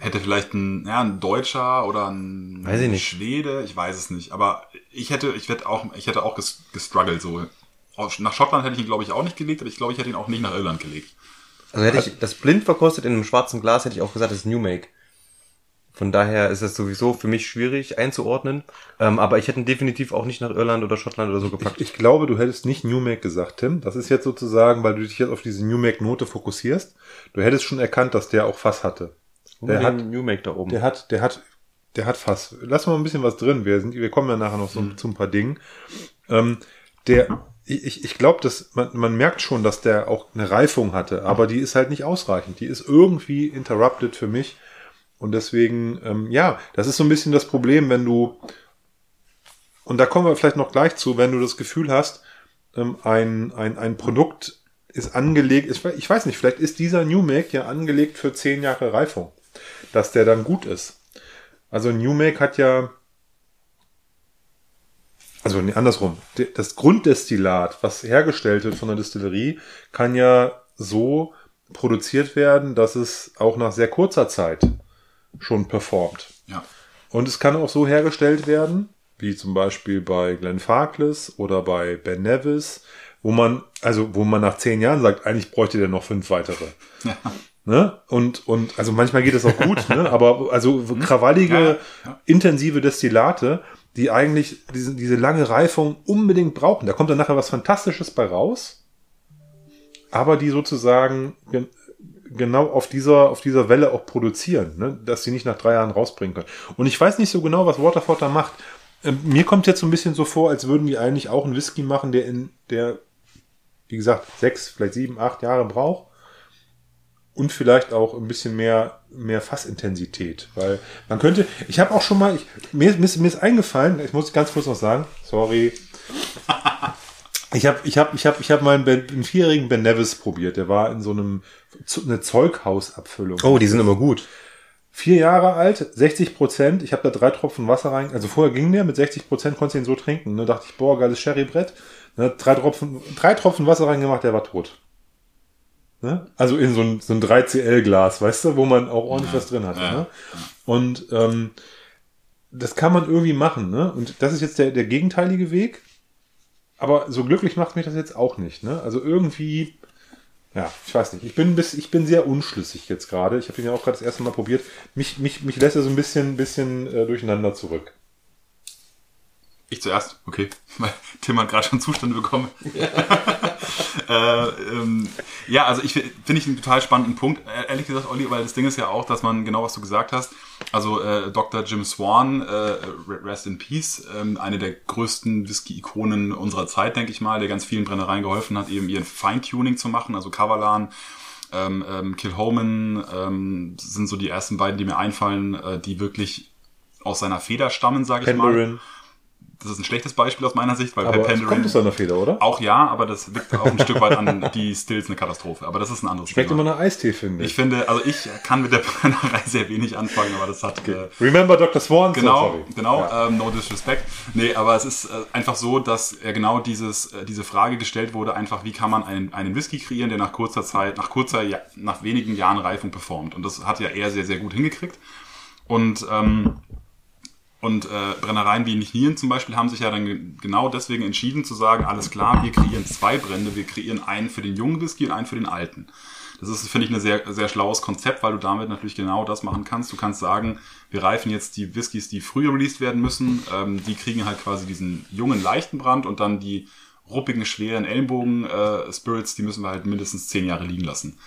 hätte vielleicht ein, ja, ein Deutscher oder ein Weiß ich nicht. Schwede, ich weiß es nicht. Aber ich hätte, ich hätte auch, ich hätte auch ges- gestruggelt so. Nach Schottland hätte ich ihn, glaube ich, auch nicht gelegt, aber ich glaube, ich hätte ihn auch nicht nach Irland gelegt. also hätte ich das blind verkostet in einem schwarzen Glas, hätte ich auch gesagt, das ist New Make. Von daher ist es sowieso für mich schwierig einzuordnen. Ähm, aber ich hätte ihn definitiv auch nicht nach Irland oder Schottland oder so gepackt. Ich glaube, du hättest nicht New Make gesagt, Tim. Das ist jetzt sozusagen, weil du dich jetzt auf diese New Make Note fokussierst. Du hättest schon erkannt, dass der auch Fass hatte. Der hat, New Make da oben. der hat, der hat, der hat Fass. Lass mal ein bisschen was drin. Wir sind, wir kommen ja nachher noch so, zu ein paar Dingen. Ähm, der, ich, ich glaube, dass man, man merkt schon, dass der auch eine Reifung hatte, aber die ist halt nicht ausreichend. Die ist irgendwie interrupted für mich. Und deswegen, ähm, ja, das ist so ein bisschen das Problem, wenn du, und da kommen wir vielleicht noch gleich zu, wenn du das Gefühl hast, ähm, ein, ein, ein Produkt ist angelegt, ich, ich weiß nicht, vielleicht ist dieser New Make ja angelegt für zehn Jahre Reifung, dass der dann gut ist. Also New Make hat ja, also nee, andersrum, De- das Grunddestillat, was hergestellt wird von der Distillerie, kann ja so produziert werden, dass es auch nach sehr kurzer Zeit schon performt. Ja. Und es kann auch so hergestellt werden, wie zum Beispiel bei Glenfarclas oder bei Ben Nevis, wo man, also wo man nach zehn Jahren sagt, eigentlich bräuchte der noch fünf weitere. Ne? Und, und also manchmal geht es auch gut, ne? aber also krawallige, Ja, ja. intensive Destillate, die eigentlich diese, diese lange Reifung unbedingt brauchen. Da kommt dann nachher was Fantastisches bei raus, aber die sozusagen gen genau auf dieser, auf dieser Welle auch produzieren, ne? dass sie nicht nach drei Jahren rausbringen können. Und ich weiß nicht so genau, was Waterford da macht. Ähm, mir kommt jetzt so ein bisschen so vor, als würden die eigentlich auch einen Whisky machen, der in der, wie gesagt, sechs, vielleicht sieben, acht Jahre braucht und vielleicht auch ein bisschen mehr, mehr Fassintensität. Weil man könnte, ich habe auch schon mal, ich, mir, mir, ist- mir ist eingefallen, ich muss ganz kurz noch sagen, sorry. Ich habe ich hab, ich hab, ich hab mal einen, Ben- einen vierjährigen Ben Nevis probiert. Der war in so einem eine Zeughausabfüllung. Oh, die sind immer gut. Vier Jahre alt, 60 Prozent. Ich habe da drei Tropfen Wasser rein. Also vorher ging der mit 60 Prozent, konnte ihn so trinken. Ne, dachte ich, boah, geiles Sherrybrett. Ne, drei Tropfen, drei Tropfen Wasser reingemacht, der war tot. Ne? Also in so ein, so ein 3CL-Glas, weißt du, wo man auch ordentlich was drin hatte. ja, Ne? Und ähm, das kann man irgendwie machen. Ne? Und das ist jetzt der, der gegenteilige Weg. Aber so glücklich macht mich das jetzt auch nicht. Ne? Also irgendwie, ja, ich weiß nicht. Ich bin, bis, ich bin sehr unschlüssig jetzt gerade. Ich habe ihn ja auch gerade das erste Mal probiert. Mich, mich, mich lässt er so ein bisschen, bisschen äh, durcheinander zurück. Ich zuerst, okay. Tim hat gerade schon Zustände bekommen. äh, ähm, ja, also ich fi- finde ich einen total spannenden Punkt, äh, ehrlich gesagt, Olli, weil das Ding ist ja auch, dass man genau was du gesagt hast. Also äh, Dr. Jim Swan, äh, Rest in Peace, ähm, eine der größten Whisky-Ikonen unserer Zeit, denke ich mal, der ganz vielen Brennereien geholfen hat, eben ihren Feintuning zu machen, also Kavalan. Ähm, ähm, Kilhoman ähm, sind so die ersten beiden, die mir einfallen, äh, die wirklich aus seiner Feder stammen, sage ich mal. Das ist ein schlechtes Beispiel aus meiner Sicht, weil Aber es kommt aus seiner Feder, oder? auch ja, aber das liegt auch ein Stück weit an die Stills eine Katastrophe. Aber das ist ein anderes Schmeckt immer Thema. nach Eistee, finde Ich ich. finde, also ich kann mit der Brennerei sehr wenig anfangen, aber das hat äh, Remember Dr. Swan? so, Genau, sorry. genau, Ja. ähm, no disrespect. Nee, aber es ist äh, einfach so, dass äh, genau dieses, äh, diese Frage gestellt wurde, einfach, wie kann man einen, einen Whisky kreieren, der nach kurzer Zeit, nach kurzer, ja, nach wenigen Jahren Reifung performt. Und das hat ja er sehr, sehr gut hingekriegt. Und, ähm, und äh, Brennereien wie Nichnien zum Beispiel haben sich ja dann ge- genau deswegen entschieden zu sagen, alles klar, wir kreieren zwei Brände, wir kreieren einen für den jungen Whisky und einen für den alten. Das ist, finde ich, ein sehr, sehr schlaues Konzept, weil du damit natürlich genau das machen kannst. Du kannst sagen, wir reifen jetzt die Whiskys, die früher released werden müssen, ähm, die kriegen halt quasi diesen jungen, leichten Brand und dann die ruppigen, schweren Ellenbogen-Spirits, die müssen wir halt mindestens zehn Jahre liegen lassen.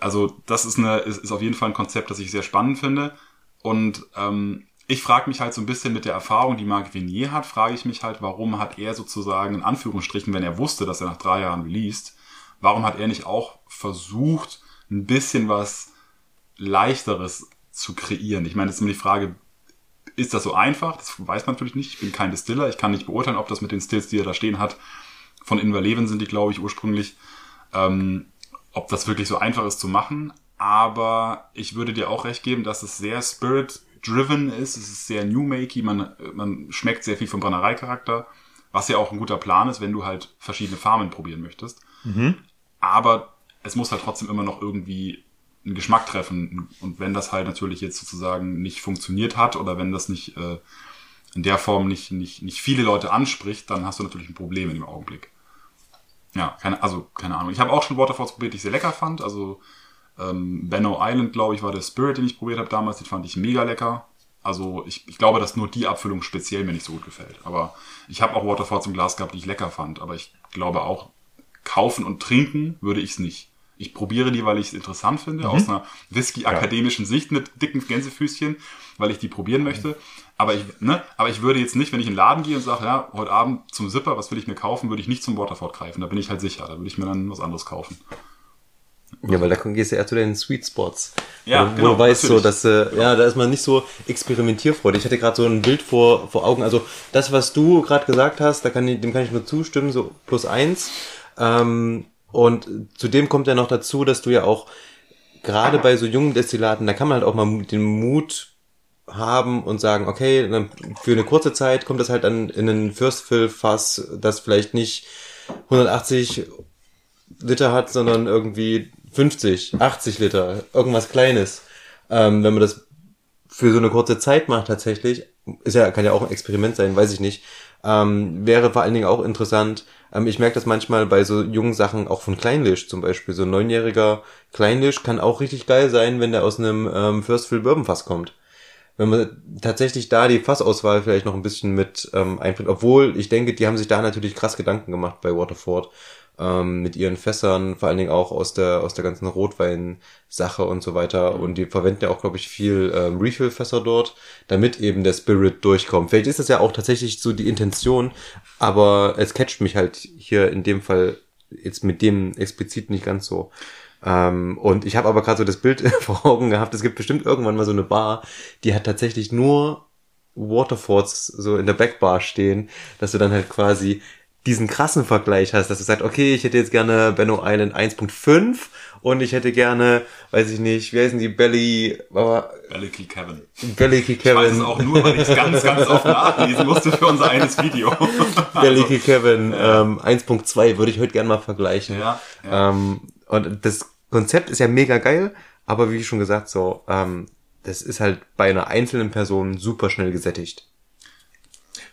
Also das ist, eine, ist, ist auf jeden Fall ein Konzept, das ich sehr spannend finde. Und ähm, ich frage mich halt so ein bisschen mit der Erfahrung, die Marc Venier hat, frage ich mich halt, warum hat er sozusagen in Anführungsstrichen, wenn er wusste, dass er nach drei Jahren released, warum hat er nicht auch versucht, ein bisschen was leichteres zu kreieren? Ich meine, das ist immer die Frage, ist das so einfach? Das weiß man natürlich nicht. Ich bin kein Distiller. Ich kann nicht beurteilen, ob das mit den Stills, die er da stehen hat, von Inverleven sind die, glaube ich, ursprünglich, ähm, ob das wirklich so einfach ist zu machen. Aber ich würde dir auch recht geben, dass es sehr spirit-driven ist. Es ist sehr new-makey. Man, man schmeckt sehr viel vom Brennereicharakter, was ja auch ein guter Plan ist, wenn du halt verschiedene Farmen probieren möchtest. Aber es muss halt trotzdem immer noch irgendwie einen Geschmack treffen. Und wenn das halt natürlich jetzt sozusagen nicht funktioniert hat oder wenn das nicht äh, in der Form nicht, nicht, nicht viele Leute anspricht, dann hast du natürlich ein Problem in dem Augenblick. Ja, keine, also keine Ahnung. Ich habe auch schon Waterfalls probiert, die ich sehr lecker fand. Also ähm, Benno Island, glaube ich, war der Spirit, den ich probiert habe damals. Den fand ich mega lecker. Also ich, ich glaube, dass nur die Abfüllung speziell mir nicht so gut gefällt. Aber ich habe auch Waterfalls im Glas gehabt, die ich lecker fand. Aber ich glaube auch, kaufen und trinken würde ich es nicht. Ich probiere die, weil ich es interessant finde, aus einer Whisky-akademischen Sicht mit dicken Gänsefüßchen, weil ich die probieren möchte. Aber ich, ne, aber ich würde jetzt nicht, wenn ich in den Laden gehe und sage, ja, heute Abend zum Zipper, was will ich mir kaufen, würde ich nicht zum Waterford greifen. Da bin ich halt sicher. Da würde ich mir dann was anderes kaufen. Ja, weil da gehst du eher zu den Sweet Spots. Ja, wo, genau, du weißt so, natürlich. dass äh, ja, da ist man nicht so experimentierfreudig. Ich hatte gerade so ein Bild vor, vor Augen. Also das, was du gerade gesagt hast, da kann ich, dem kann ich nur zustimmen, so plus eins. Ähm, und zudem kommt ja noch dazu, dass du ja auch gerade bei so jungen Destillaten, da kann man halt auch mal den Mut haben und sagen, okay, für eine kurze Zeit kommt das halt dann in ein First Fill Fass, das vielleicht nicht 180 Liter hat, sondern irgendwie 50, 80 Liter, irgendwas Kleines. Ähm, wenn man das für so eine kurze Zeit macht tatsächlich, ist ja, kann ja auch ein Experiment sein, weiß ich nicht, ähm, wäre vor allen Dingen auch interessant, Ähm, ich merke das manchmal bei so jungen Sachen, auch von Kleinlisch zum Beispiel. So ein neunjähriger Kleinlisch kann auch richtig geil sein, wenn der aus einem ähm, First Fill Bourbon Fass kommt. Wenn man tatsächlich da die Fassauswahl vielleicht noch ein bisschen mit ähm, einbringt, obwohl ich denke, die haben sich da natürlich krass Gedanken gemacht bei Waterford ähm, mit ihren Fässern, vor allen Dingen auch aus der aus der ganzen Rotwein-Sache und so weiter. Und die verwenden ja auch, glaube ich, viel ähm, Refill-Fässer dort, damit eben der Spirit durchkommt. Vielleicht ist das ja auch tatsächlich so die Intention, aber es catcht mich halt hier in dem Fall jetzt mit dem explizit nicht ganz so. Ähm, und ich habe aber gerade so das Bild vor Augen gehabt, es gibt bestimmt irgendwann mal so eine Bar, die hat tatsächlich nur Waterfords so in der Backbar stehen, dass du dann halt quasi diesen krassen Vergleich hast, dass du sagst, okay, ich hätte jetzt gerne Benno Island 1.5 und ich hätte gerne, weiß ich nicht, wie heißen die, Belly, aber Belly Kill Kevin. Belly Key Ich weiß Kevin, es auch nur, weil ich es ganz, ganz oft nachlesen musste für unser eines Video. Belly Key Kevin ähm, 1.2 würde ich heute gerne mal vergleichen. Ja, ja. Ähm, und das Konzept ist ja mega geil, aber wie schon gesagt, so, ähm, das ist halt bei einer einzelnen Person super schnell gesättigt.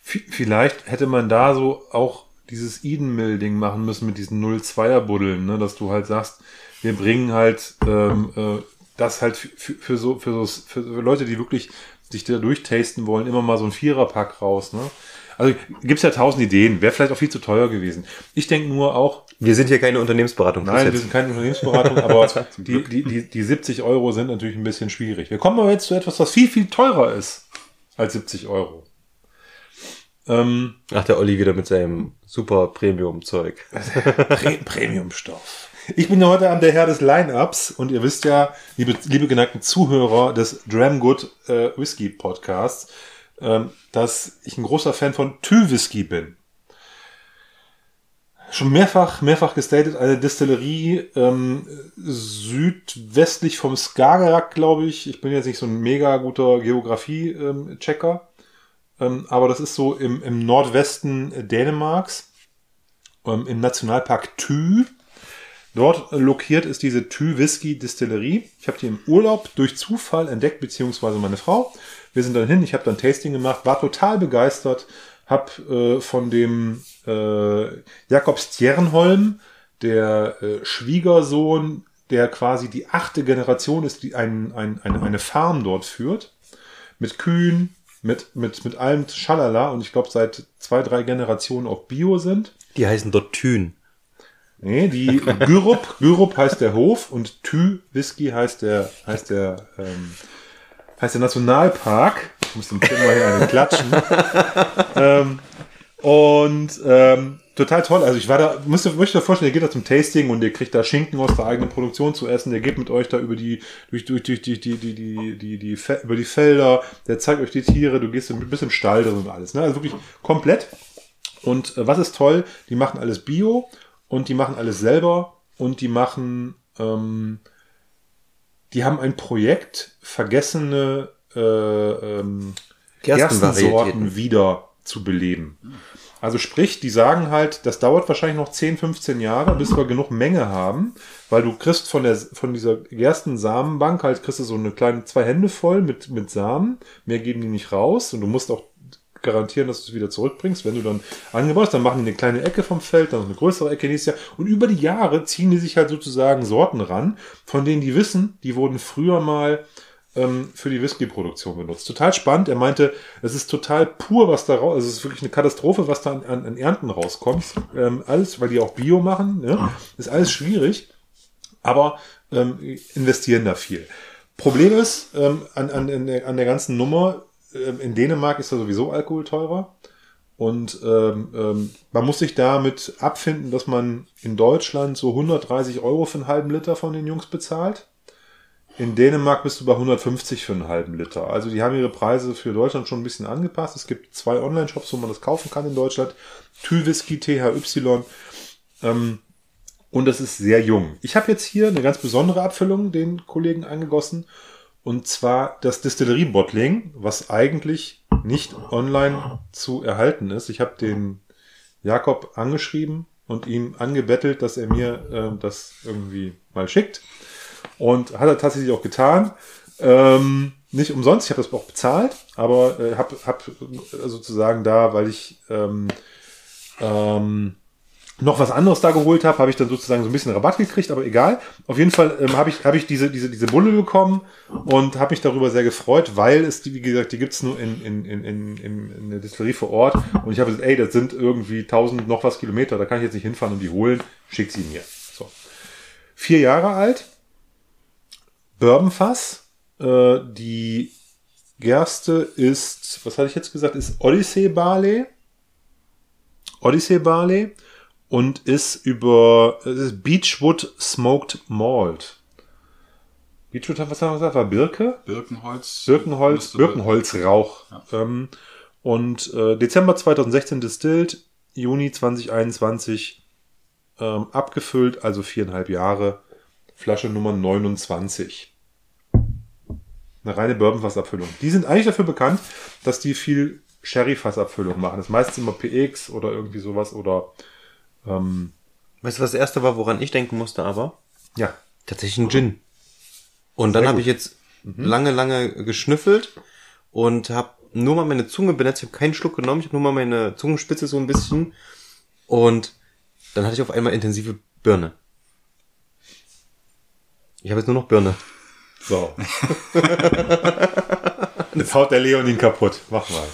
V- Vielleicht hätte man da so auch dieses Eden Mill Ding machen müssen mit diesen 0-2er Buddeln, ne? dass du halt sagst, wir bringen halt ähm, äh, das halt für, für so für so für, Leute, die wirklich sich da durchtasten wollen, immer mal so ein Viererpack raus. Ne? Also gibt's ja tausend Ideen, wäre vielleicht auch viel zu teuer gewesen. Ich denke nur auch, Wir sind hier keine Unternehmensberatung. Nein, wir sind keine Unternehmensberatung, aber die, die, die, die 70 Euro sind natürlich ein bisschen schwierig. Wir kommen aber jetzt zu etwas, was viel, viel teurer ist als 70 Euro. Ähm, Ach, der Olli wieder mit seinem super Premium-Zeug. Pre Premiumstoff. Ich bin ja heute an der Herr des Line-Ups und ihr wisst ja, liebe, liebe geneigten Zuhörer des Dramgood äh, Whisky Podcasts, ähm, dass ich ein großer Fan von Tü Whisky bin. Schon mehrfach, mehrfach gestatet, eine Distillerie ähm, südwestlich vom Skagerrak, glaube ich. Ich bin jetzt nicht so ein mega guter Geografie-Checker, ähm, aber das ist so im, im Nordwesten Dänemarks, ähm, im Nationalpark Thü. Dort lokiert ist diese Thü Whisky Distillerie. Ich habe die im Urlaub durch Zufall entdeckt, beziehungsweise meine Frau. Wir sind dann hin, ich habe dann Tasting gemacht, war total begeistert, habe äh, von dem äh, Jakob Stjernholm, der äh, Schwiegersohn, der quasi die achte Generation ist, die ein, ein, eine, eine Farm dort führt, mit Kühen, mit, mit, mit allem Schalala und ich glaube seit zwei, drei Generationen auch Bio sind. Die heißen dort Thün. Nee, die Gyrup, Gyrup heißt der Hof und Thü Whisky heißt der, heißt der, ähm, heißt der Nationalpark. Ich muss dem Tim mal hier einen klatschen. ähm, und ähm, total toll. Also ich war da, müsst ihr, müsst ihr vorstellen, ihr geht da zum Tasting und ihr kriegt da Schinken aus der eigenen Produktion zu essen. Der geht mit euch da über die, durch, durch, durch, die, die, die, die, die, die, über die Felder, der zeigt euch die Tiere, du gehst ein bisschen im Stall drin und alles. Ne? Also wirklich komplett. Und äh, was ist toll? Die machen alles Bio und die machen alles selber und die machen, ähm, die haben ein Projekt, vergessene äh, ähm. Gerstensorten wieder zu beleben. Also sprich, die sagen halt, das dauert wahrscheinlich noch 10, 15 Jahre, bis wir genug Menge haben, weil du kriegst von der von dieser Gerstensamenbank halt kriegst du so eine kleine zwei Hände voll mit mit Samen, mehr geben die nicht raus und du musst auch garantieren, dass du es wieder zurückbringst. Wenn du dann angebaut hast, dann machen die eine kleine Ecke vom Feld, dann eine größere Ecke nächstes Jahr. Und über die Jahre ziehen die sich halt sozusagen Sorten ran, von denen die wissen, die wurden früher mal ähm, für die Whisky-Produktion benutzt. Total spannend. Er meinte, es ist total pur, was da raus, also es ist wirklich eine Katastrophe, was da an, an, an Ernten rauskommt. Ähm, alles, weil die auch Bio machen, ne? ist alles schwierig, aber ähm, investieren da viel. Problem ist, ähm, an, an, an, der, an der ganzen Nummer, ähm, in Dänemark ist ja sowieso Alkohol teurer. Und ähm, ähm, man muss sich damit abfinden, dass man in Deutschland so 130 Euro für einen halben Liter von den Jungs bezahlt. In Dänemark bist du bei 150 für einen halben Liter. Also die haben ihre Preise für Deutschland schon ein bisschen angepasst. Es gibt zwei Online-Shops, wo man das kaufen kann in Deutschland. Thü-Whisky, THY. Ähm, und das ist sehr jung. Ich habe jetzt hier eine ganz besondere Abfüllung den Kollegen angegossen. Und zwar das Distillerie-Bottling, was eigentlich nicht online zu erhalten ist. Ich habe den Jakob angeschrieben und ihm angebettelt, dass er mir äh, das irgendwie mal schickt. Und hat er tatsächlich auch getan. Ähm, nicht umsonst, ich habe das auch bezahlt, aber äh, habe hab, sozusagen da, weil ich ähm, ähm, noch was anderes da geholt habe, habe ich dann sozusagen so ein bisschen Rabatt gekriegt, aber egal. Auf jeden Fall ähm, habe ich, hab ich diese, diese, diese Bulle bekommen und habe mich darüber sehr gefreut, weil es, wie gesagt, die gibt's nur in, in, in, in, in, in der Distillerie vor Ort. Und ich habe gesagt, ey, das sind irgendwie 1000 noch was Kilometer, da kann ich jetzt nicht hinfahren und die holen, schick sie mir. So. Vier Jahre alt, Bourbonfass, äh, die Gerste ist, was hatte ich jetzt gesagt, ist Odyssey Barley. Odyssey Barley und ist über es ist Beechwood Smoked Malt. Beechwood, was haben wir gesagt? War Birke? Birkenholz. Birkenholz, Birkenholzrauch. Ähm, und äh, Dezember 2016 distilled, Juni 2021 ähm, abgefüllt, also viereinhalb Jahre, Flasche Nummer 29. Eine reine Bourbonfassabfüllung. Die sind eigentlich dafür bekannt, dass die viel Sherry-Fassabfüllung machen. Das ist meistens immer PX oder irgendwie sowas oder ähm, Weißt du, was das erste war, woran ich denken musste, aber? ja. Tatsächlich ein Gin. Und dann Sehr habe gut. Mhm. ich jetzt lange, lange geschnüffelt und habe nur mal meine Zunge benetzt. Ich habe keinen Schluck genommen. Ich habe nur mal meine Zungenspitze so ein bisschen. Und dann hatte ich auf einmal intensive Birne. Ich habe jetzt nur noch Birne. So. Jetzt haut der Leon ihn kaputt. Mach mal.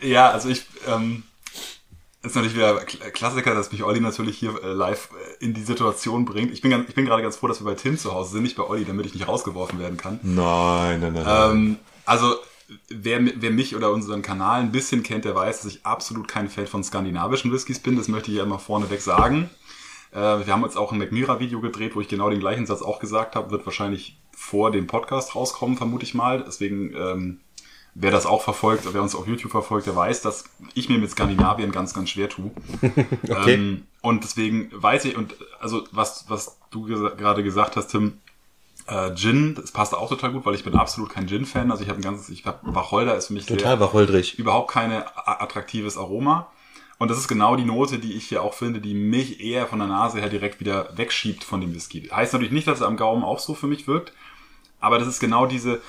Ja, also ich, ähm, ist natürlich wieder Kl- Klassiker, dass mich Olli natürlich hier äh, live äh, in die Situation bringt. Ich bin, ich bin gerade ganz froh, dass wir bei Tim zu Hause sind, nicht bei Olli, damit ich nicht rausgeworfen werden kann. Nein, nein, nein. nein. Ähm, also, wer, wer mich oder unseren Kanal ein bisschen kennt, der weiß, dass ich absolut kein Fan von skandinavischen Whiskys bin. Das möchte ich ja immer vorneweg sagen. Äh, wir haben jetzt auch ein McMira-Video gedreht, wo ich genau den gleichen Satz auch gesagt habe. Wird wahrscheinlich vor dem Podcast rauskommen, vermute ich mal. Deswegen, ähm, wer das auch verfolgt, wer uns auf YouTube verfolgt, der weiß, dass ich mir mit Skandinavien ganz, ganz schwer tue. Okay. Ähm, und deswegen weiß ich, und also was, was du gesa- gerade gesagt hast, Tim, äh, Gin, das passt auch total gut, weil ich bin absolut kein Gin-Fan. Also ich habe ein ganzes, ich habe Wacholder ist für mich Total wacholdrig. überhaupt keine a- attraktives Aroma. Und das ist genau die Note, die ich hier auch finde, die mich eher von der Nase her direkt wieder wegschiebt von dem Whisky. Heißt natürlich nicht, dass es am Gaumen auch so für mich wirkt, aber das ist genau diese,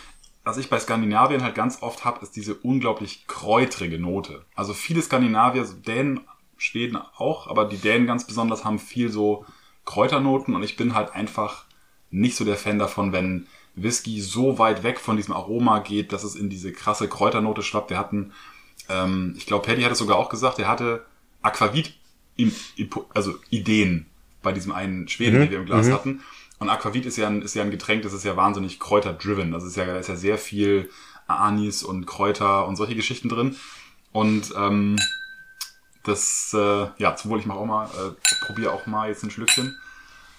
was ich bei Skandinavien halt ganz oft habe, ist diese unglaublich kräutrige Note. Also viele Skandinavier, Dänen, Schweden auch, aber die Dänen ganz besonders haben viel so Kräuternoten und ich bin halt einfach nicht so der Fan davon, wenn Whisky so weit weg von diesem Aroma geht, dass es in diese krasse Kräuternote schwappt. Wir hatten, ähm, ich glaube, Paddy hat es sogar auch gesagt, er hatte Aquavit, im, also Ideen bei diesem einen Schweden, den wir im Glas hatten. Und Aquavit ist ja ein, ist ja ein Getränk, das ist ja wahnsinnig kräuterdriven. Das ist ja, da ist ja sehr viel Anis und Kräuter und solche Geschichten drin. Und ähm, das, äh, ja, zum Wohl, ich mache auch mal, äh, probiere auch mal jetzt ein Schlückchen.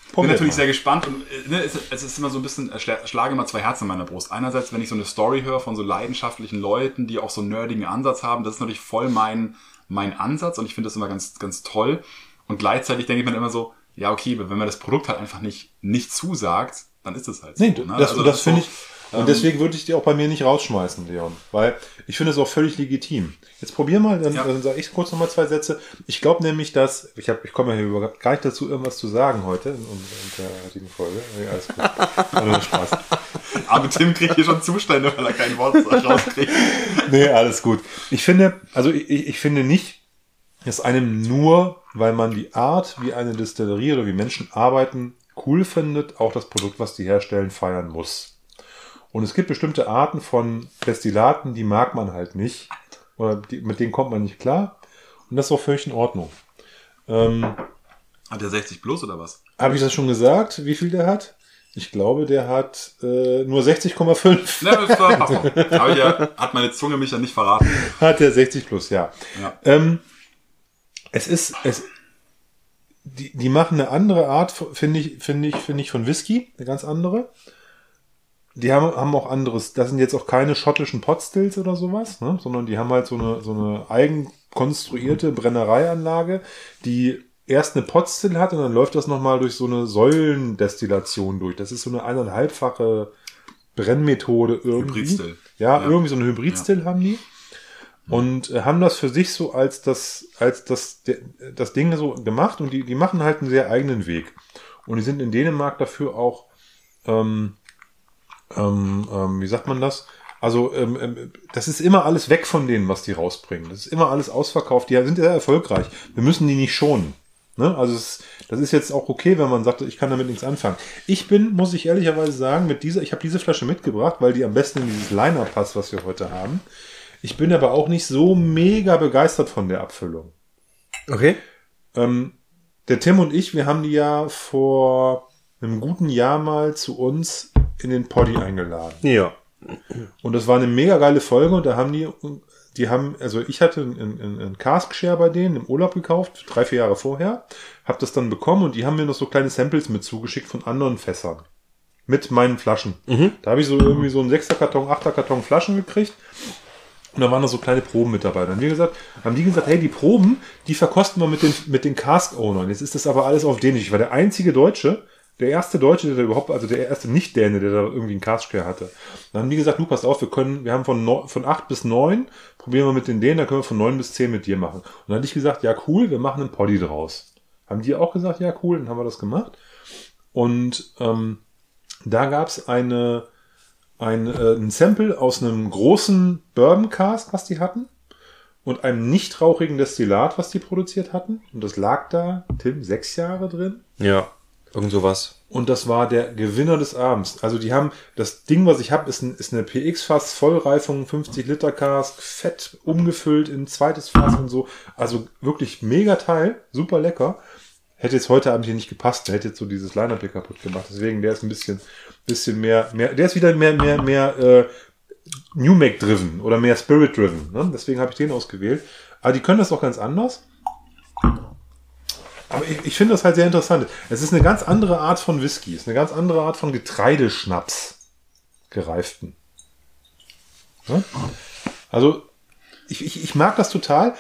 Bin Probier natürlich mal. sehr gespannt und äh, ne, es, es ist immer so ein bisschen, äh, schla- schlage immer zwei Herzen in meiner Brust. Einerseits, wenn ich so eine Story höre von so leidenschaftlichen Leuten, die auch so einen nerdigen Ansatz haben, das ist natürlich voll mein, mein Ansatz und ich finde das immer ganz, ganz toll. Und gleichzeitig denke ich mir immer so, ja, okay, wenn mir das Produkt halt einfach nicht, nicht zusagt, dann ist es halt so. Nee, ne? das, Also das ist finde so, ich. Und deswegen würde ich die auch bei mir nicht rausschmeißen, Leon. Weil ich finde es auch völlig legitim. Jetzt probier mal, dann, Ja. dann sage ich kurz nochmal zwei Sätze. Ich glaube nämlich, dass, ich habe, ich komme ja hier überhaupt gar nicht dazu, irgendwas zu sagen heute in, der heutigen Folge. Ja, alles gut. Nur Spaß. Aber Tim kriegt hier schon Zustände, weil er kein Wort rauskriegt. Nee, alles gut. Ich finde, also ich, ich finde nicht, dass einem nur, weil man die Art, wie eine Distillerie oder wie Menschen arbeiten, cool findet, auch das Produkt, was die herstellen, feiern muss. Und es gibt bestimmte Arten von Destillaten, die mag man halt nicht. Oder die, mit denen kommt man nicht klar. Und das ist auch völlig in Ordnung. Ähm, Hat der 60 plus oder was? Habe ich das schon gesagt, wie viel der hat? Ich glaube, der hat äh, nur 60,5. Na, das war, passt noch. Aber ja, hat meine Zunge mich dann nicht verraten. Hat der 60 plus, ja. Ja. Ähm, es ist, es, die, die machen eine andere Art, finde ich, finde ich, finde ich, von Whisky, eine ganz andere. Die haben, haben auch anderes, das sind jetzt auch keine schottischen Potstills oder sowas, ne? sondern die haben halt so eine, so eine eigen konstruierte Brennereianlage, die erst eine Potstill hat und dann läuft das nochmal durch so eine Säulendestillation durch. Das ist so eine eineinhalbfache Brennmethode irgendwie. Hybridstill. Ja, Ja. irgendwie so eine Hybridstill haben die und äh, haben das für sich so als das als das de- das Ding so gemacht und die die machen halt einen sehr eigenen Weg und die sind in Dänemark dafür auch ähm, ähm, ähm, wie sagt man das Also ähm, ähm, das ist immer alles weg von denen, was die rausbringen. Das ist immer alles ausverkauft. Die sind sehr erfolgreich. Wir müssen die nicht schonen. Ne? Also es, das ist jetzt auch okay, wenn man sagt, ich kann damit nichts anfangen. Ich bin, muss ich ehrlicherweise sagen, mit dieser, ich habe diese Flasche mitgebracht, weil die am besten in dieses Liner passt, was wir heute haben. Ich bin aber auch nicht so mega begeistert von der Abfüllung. Okay. Ähm, der Tim und ich, wir haben die ja vor einem guten Jahr mal zu uns in den Poddy eingeladen. Ja. Und das war eine mega geile Folge und da haben die, die haben, also ich hatte einen, einen, einen Cask Share bei denen im Urlaub gekauft, drei, vier Jahre vorher, hab das dann bekommen und die haben mir noch so kleine Samples mit zugeschickt von anderen Fässern. Mit meinen Flaschen. Da habe ich so irgendwie so einen sechster Karton, achter Karton Flaschen gekriegt. Und da waren noch so kleine Proben mit dabei. Dann haben, gesagt, haben die gesagt, hey, die Proben, die verkosten wir mit den, mit den Cask-Ownern. Jetzt ist das aber alles auf Dänisch. Ich war der einzige Deutsche, der erste Deutsche, der da überhaupt, also der erste Nicht-Däne, der da irgendwie einen Cask-Share hatte. Dann haben die gesagt, du, pass auf, wir können, wir haben von, neun, von acht bis neun, probieren wir mit den Dänen, dann können wir von neun bis zehn mit dir machen. Und dann hatte ich gesagt, ja, cool, wir machen einen Poddy draus. Haben die auch gesagt, ja, cool, dann haben wir das gemacht. Und ähm, da gab's eine, ein, äh, ein Sample aus einem großen Bourbon Cask, was die hatten, und einem nicht rauchigen Destillat, was die produziert hatten. Und das lag da, Tim, sechs Jahre drin. Ja. Irgend sowas. Und das war der Gewinner des Abends. Also die haben, das Ding, was ich habe, ist, ein, ist eine PX-Fass, Vollreifung, 50 Liter Cask, fett umgefüllt in zweites Fass und so. Also wirklich mega Teil, super lecker. Hätte jetzt heute Abend hier nicht gepasst, hätte jetzt so dieses Line-Up hier kaputt gemacht. Deswegen, der ist ein bisschen, bisschen mehr, mehr, der ist wieder mehr, mehr, mehr äh, New Make driven oder mehr Spirit driven. Ne? Deswegen habe ich den ausgewählt. Aber die können das auch ganz anders. Aber ich, ich finde das halt sehr interessant. Es ist eine ganz andere Art von Whisky. Es ist eine ganz andere Art von Getreideschnaps. Gereiften. Ne? Also, ich, ich, ich mag das total.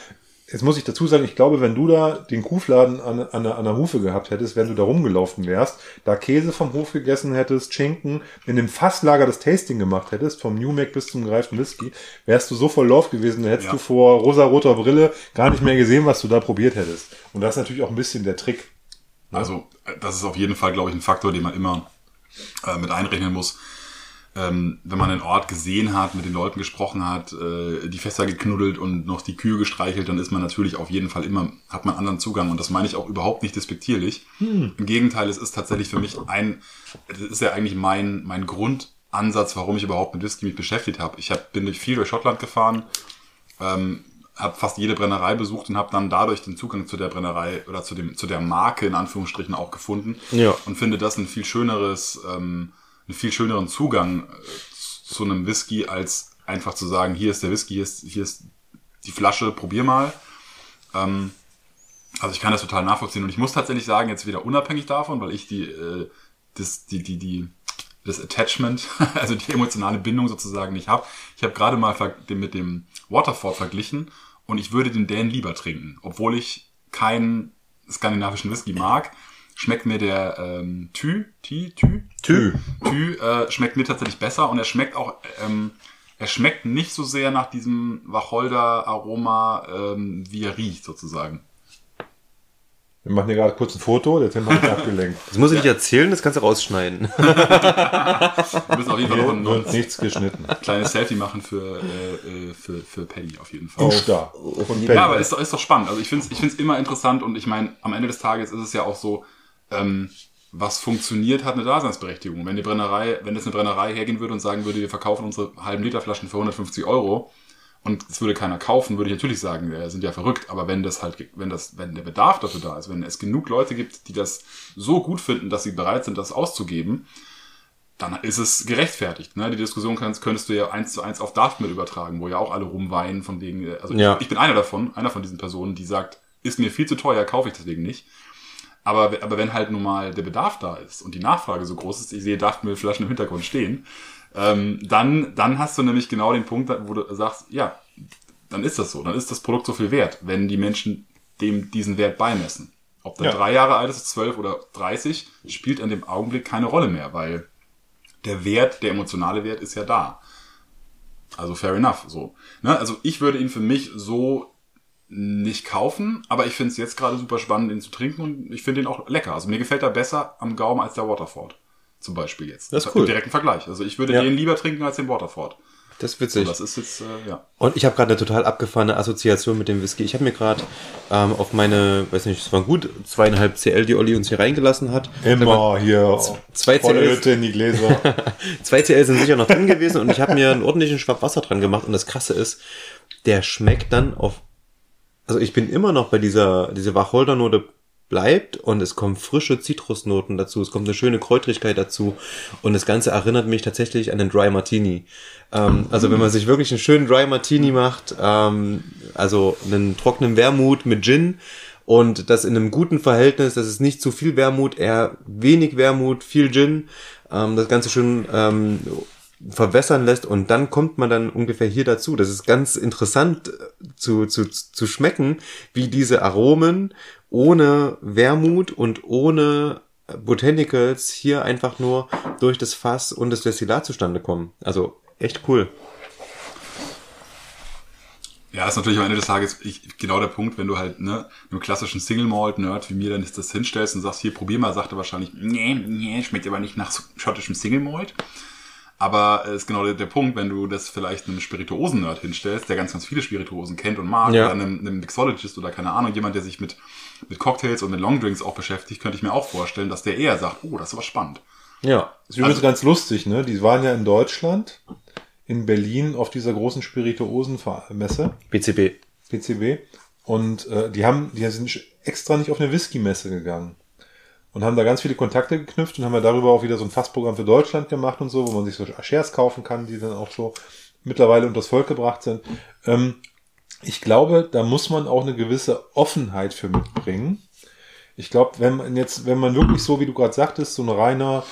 Jetzt muss ich dazu sagen, ich glaube, wenn du da den Kuhfladen an, an, der, an der Hufe gehabt hättest, wenn du da rumgelaufen wärst, da Käse vom Hof gegessen hättest, Schinken, in dem Fasslager das Tasting gemacht hättest, vom New Mac bis zum gereiften Whisky, wärst du so voll Lauf gewesen, da hättest Ja. du vor rosa-roter Brille gar nicht mehr gesehen, was du da probiert hättest. Und das ist natürlich auch ein bisschen der Trick. Also, äh, das ist auf jeden Fall, glaube ich, ein Faktor, den man immer äh, mit einrechnen muss. Ähm, wenn man den Ort gesehen hat, mit den Leuten gesprochen hat, äh, die Fässer geknuddelt und noch die Kühe gestreichelt, dann ist man natürlich auf jeden Fall immer, hat man anderen Zugang und das meine ich auch überhaupt nicht despektierlich. Im Gegenteil, es ist tatsächlich für mich ein, das ist ja eigentlich mein, mein Grundansatz, warum ich überhaupt mit Whisky mich beschäftigt habe. Ich hab, bin durch viel durch Schottland gefahren, ähm, habe fast jede Brennerei besucht und habe dann dadurch den Zugang zu der Brennerei oder zu dem zu der Marke in Anführungsstrichen auch gefunden Ja. und finde das ein viel schöneres ähm, einen viel schöneren Zugang äh, zu einem Whisky als einfach zu sagen hier ist der Whisky hier ist hier ist die Flasche probier mal ähm, also ich kann das total nachvollziehen und ich muss tatsächlich sagen jetzt wieder unabhängig davon weil ich die äh, das die die die das Attachment, also die emotionale Bindung sozusagen nicht habe. Ich habe gerade mal mit dem Waterford verglichen und ich würde den Dan lieber trinken, obwohl ich keinen skandinavischen Whisky mag. Schmeckt mir der ähm, Thü, Thü, Thü, Tü. Thü äh, schmeckt mir tatsächlich besser und er schmeckt auch, ähm, er schmeckt nicht so sehr nach diesem Wacholder-Aroma, ähm, wie er riecht sozusagen. Wir machen hier gerade kurz ein Foto, der Tim hat mich abgelenkt. Das muss ich nicht erzählen, das kannst du rausschneiden. Wir müssen auf jeden Fall noch ein, wird nichts geschnitten. kleines Selfie machen für, äh, äh, für, für Paddy auf jeden Fall. Oh, da. Und Ja, aber ist, doch- ist doch spannend. Also ich finde es ich find's immer interessant und ich meine, am Ende des Tages ist es ja auch so, ähm, was funktioniert, hat eine Daseinsberechtigung. Wenn die Brennerei, wenn jetzt eine Brennerei hergehen würde und sagen würde, wir verkaufen unsere halben Liter Flaschen für 150 Euro und es würde keiner kaufen, würde ich natürlich sagen, wir sind ja verrückt. Aber wenn das halt, wenn das, wenn der Bedarf dafür da ist, wenn es genug Leute gibt, die das so gut finden, dass sie bereit sind, das auszugeben, dann ist es gerechtfertigt. Ne? Die Diskussion kannst, könntest du ja eins zu eins auf Daft mit übertragen, wo ja auch alle rumweinen von wegen, äh, also Ja. ich, ich bin einer davon, einer von diesen Personen, die sagt, ist mir viel zu teuer, kaufe ich deswegen nicht. Aber, aber wenn halt nun mal der Bedarf da ist und die Nachfrage so groß ist, ich sehe Daftmüllflaschen im Hintergrund stehen, ähm, dann, dann hast du nämlich genau den Punkt, wo du sagst, ja, dann ist das so, dann ist das Produkt so viel wert, wenn die Menschen dem diesen Wert beimessen. Ob der Ja. drei Jahre alt ist, zwölf oder 30, spielt in dem Augenblick keine Rolle mehr, weil der Wert, der emotionale Wert ist ja da. Also fair enough, so. Ne? Also ich würde ihn für mich so nicht kaufen, aber ich finde es jetzt gerade super spannend, ihn zu trinken und ich finde ihn auch lecker. Also mir gefällt er besser am Gaumen als der Waterford. Zum Beispiel jetzt. Das ist cool. Im direkten Vergleich. Also ich würde Ja. den lieber trinken als den Waterford. Das ist witzig. So, das ist jetzt, äh, ja. Und ich habe gerade eine total abgefahrene Assoziation mit dem Whisky. Ich habe mir gerade ähm, auf meine, weiß nicht, es waren gut zweieinhalb CL, die Olli uns hier reingelassen hat. Immer hier zwei CLs. Hütte in die Gläser. Zwei CL sind sicher noch drin gewesen und ich habe mir einen ordentlichen Schwapp Wasser dran gemacht und das Krasse ist, der schmeckt dann auf, also ich bin immer noch bei dieser, diese Wacholdernote bleibt und es kommen frische Zitrusnoten dazu, es kommt eine schöne Kräutrigkeit dazu und das Ganze erinnert mich tatsächlich an den Dry Martini. Ähm, also wenn man sich wirklich einen schönen Dry Martini macht, ähm, also einen trockenen Wermut mit Gin und das in einem guten Verhältnis, das ist nicht zu viel Wermut, eher wenig Wermut, viel Gin, ähm, das Ganze schön ähm, verwässern lässt und dann kommt man dann ungefähr hier dazu. Das ist ganz interessant äh, zu, zu, zu schmecken, wie diese Aromen ohne Wermut und ohne Botanicals hier einfach nur durch das Fass und das Destillat zustande kommen. Also echt cool. Ja, ist natürlich am Ende des Tages ich, genau der Punkt, wenn du halt ne, einem klassischen Single Malt Nerd wie mir dann das hinstellst und sagst, hier probier mal, sagt er wahrscheinlich, nee, nee, schmeckt aber nicht nach schottischem Single Malt. Aber es ist genau der, der Punkt, wenn du das vielleicht einem Spirituosen-Nerd hinstellst, der ganz, ganz viele Spirituosen kennt und mag, Ja. oder einem, einem Mixologist oder keine Ahnung, jemand, der sich mit, mit Cocktails und mit Longdrinks auch beschäftigt, könnte ich mir auch vorstellen, dass der eher sagt, oh, das ist aber spannend. Ja. ist übrigens ganz lustig, ne? Die waren ja in Deutschland, in Berlin auf dieser großen Spirituosenmesse, BCB. PCB. Und äh, die haben, die sind extra nicht auf eine Whisky-Messe gegangen. Und haben da ganz viele Kontakte geknüpft und haben ja darüber auch wieder so ein Fassprogramm für Deutschland gemacht und so, wo man sich so Shares kaufen kann, die dann auch so mittlerweile unters Volk gebracht sind. Ähm, ich glaube, da muss man auch eine gewisse Offenheit für mitbringen. Ich glaube, wenn man jetzt, wenn man wirklich so, wie du gerade sagtest, so ein reiner,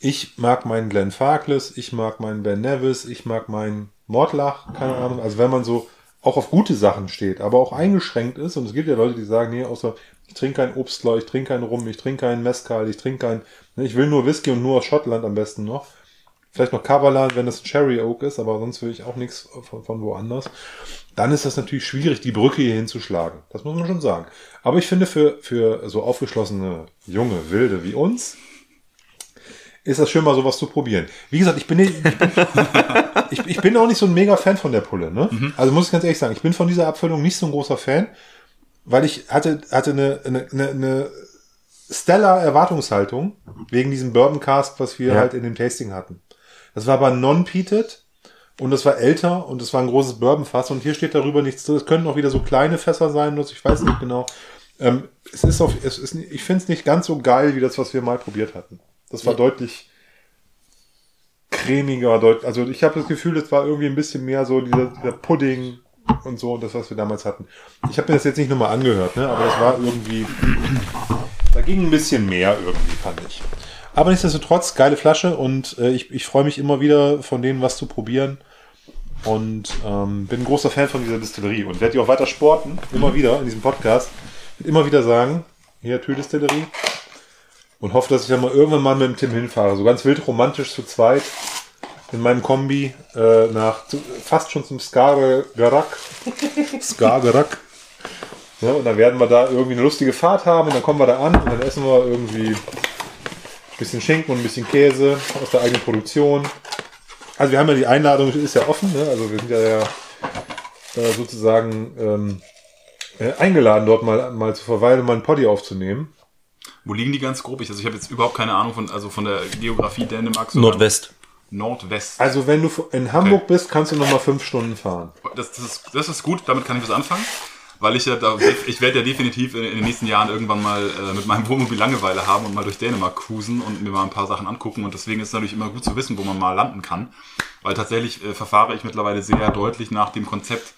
ich mag meinen Glenn Farkless, ich mag meinen Ben Nevis, ich mag meinen Mordlach, keine Ahnung, also wenn man so auch auf gute Sachen steht, aber auch eingeschränkt ist, und es gibt ja Leute, die sagen, nee, außer ich trinke kein Obstler, ich trinke keinen Rum, ich trinke keinen Mezcal, ich trinke kein, ne, ich will nur Whisky und nur aus Schottland am besten noch. Vielleicht noch Kavalan, wenn das Cherry Oak ist, aber sonst will ich auch nichts von, von woanders. Dann ist das natürlich schwierig, die Brücke hier hinzuschlagen. Das muss man schon sagen. Aber ich finde, für, für so aufgeschlossene, junge, wilde wie uns, ist das schön, mal sowas zu probieren. Wie gesagt, ich bin, nicht, ich bin, ich, ich bin auch nicht so ein mega Fan von der Pulle. Ne? Also muss ich ganz ehrlich sagen, ich bin von dieser Abfüllung nicht so ein großer Fan, weil ich hatte, hatte eine, eine, eine, eine stellar Erwartungshaltung wegen diesem Bourbon Cask, was wir Ja. halt in dem Tasting hatten. Das war aber non-peated und das war älter und das war ein großes Bourbonfass und hier steht darüber nichts drin. Es können auch wieder so kleine Fässer sein, das ich weiß nicht genau. Ähm, es ist auf, es ist, ich finde es nicht ganz so geil wie das, was wir mal probiert hatten. Das war deutlich cremiger, deut, also ich habe das Gefühl, es war irgendwie ein bisschen mehr so dieser, dieser Pudding und so, das, was wir damals hatten. Ich habe mir das jetzt nicht nochmal angehört, ne? aber das war irgendwie, da ging ein bisschen mehr irgendwie, fand ich. Aber nichtsdestotrotz, geile Flasche und äh, ich, ich freue mich immer wieder von denen was zu probieren. Und ähm, bin ein großer Fan von dieser Distillerie und werde die auch weiter sporten, immer wieder in diesem Podcast. Immer wieder sagen, hier Tür Distillerie. Und hoffe, dass ich dann mal irgendwann mal mit dem Tim hinfahre. So ganz wild romantisch zu zweit in meinem Kombi äh, nach zu, fast schon zum Skagerrak. Skagerrak. Ja, und dann werden wir da irgendwie eine lustige Fahrt haben und dann kommen wir da an und dann essen wir irgendwie ein bisschen Schinken und ein bisschen Käse aus der eigenen Produktion. Also wir haben ja die Einladung, ist ja offen, ne? also wir sind ja, ja äh, sozusagen ähm, äh, eingeladen, dort mal, mal zu verweilen und mal einen Poddy aufzunehmen. Wo liegen die ganz grob? Ich, also ich habe jetzt überhaupt keine Ahnung von, also von der Geografie Dänemarks. Nordwest. Nordwest. Also wenn du in Hamburg bist, kannst du noch mal fünf Stunden fahren. Das, das, ist, das ist gut, damit kann ich was anfangen. Weil ich ja da, ich werde ja definitiv in, in den nächsten Jahren irgendwann mal äh, mit meinem Wohnmobil Langeweile haben und mal durch Dänemark cruisen und mir mal ein paar Sachen angucken. Und deswegen ist es natürlich immer gut zu wissen, wo man mal landen kann. Weil tatsächlich äh, verfahre ich mittlerweile sehr deutlich nach dem Konzept,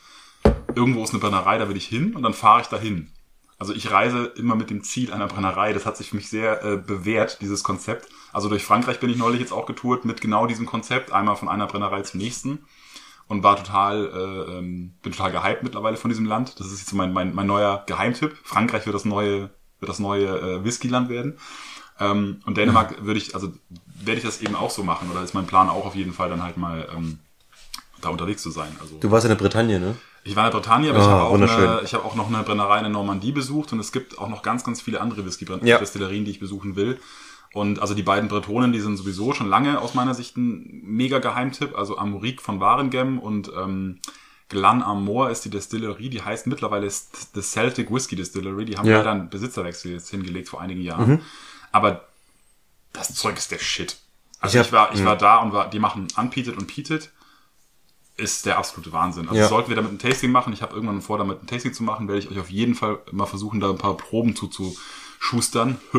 irgendwo ist eine Brennerei, da will ich hin und dann fahre ich dahin. Also ich reise immer mit dem Ziel einer Brennerei. Das hat sich für mich sehr äh, bewährt, dieses Konzept. Also durch Frankreich bin ich neulich jetzt auch getourt mit genau diesem Konzept. Einmal von einer Brennerei zum nächsten. Und war total, äh, ähm, bin total gehypt mittlerweile von diesem Land. Das ist jetzt mein, mein, mein neuer Geheimtipp. Frankreich wird das neue, wird das neue äh, Whiskyland werden. Ähm, und Dänemark würde ich, also werde ich das eben auch so machen. Oder ist mein Plan auch auf jeden Fall dann halt mal ähm, da unterwegs zu sein. Also Du warst in der Bretagne, ne? ich war in der Bretagne, aber ich Ah, habe auch, eine, ich habe auch noch eine Brennerei in der Normandie besucht und es gibt auch noch ganz, ganz viele andere Ja. Whisky-Destillerien, die ich besuchen will. Und also die beiden Bretonen, die sind sowieso schon lange aus meiner Sicht ein mega Geheimtipp. Also Amorique von Warengem und ähm, Glan Amor ist die Destillerie, die heißt mittlerweile The Celtic Whiskey Distillery. Die haben Ja. leider einen Besitzerwechsel jetzt hingelegt vor einigen Jahren. Aber das Zeug ist der Shit. Also Ich ich, hab- war, ich war da und war, die machen Unpeated und Peated. Ist der absolute Wahnsinn. Also Ja. sollten wir damit ein Tasting machen. Ich habe irgendwann vor, damit ein Tasting zu machen, werde ich euch auf jeden Fall mal versuchen, da ein paar Proben zuzuschustern.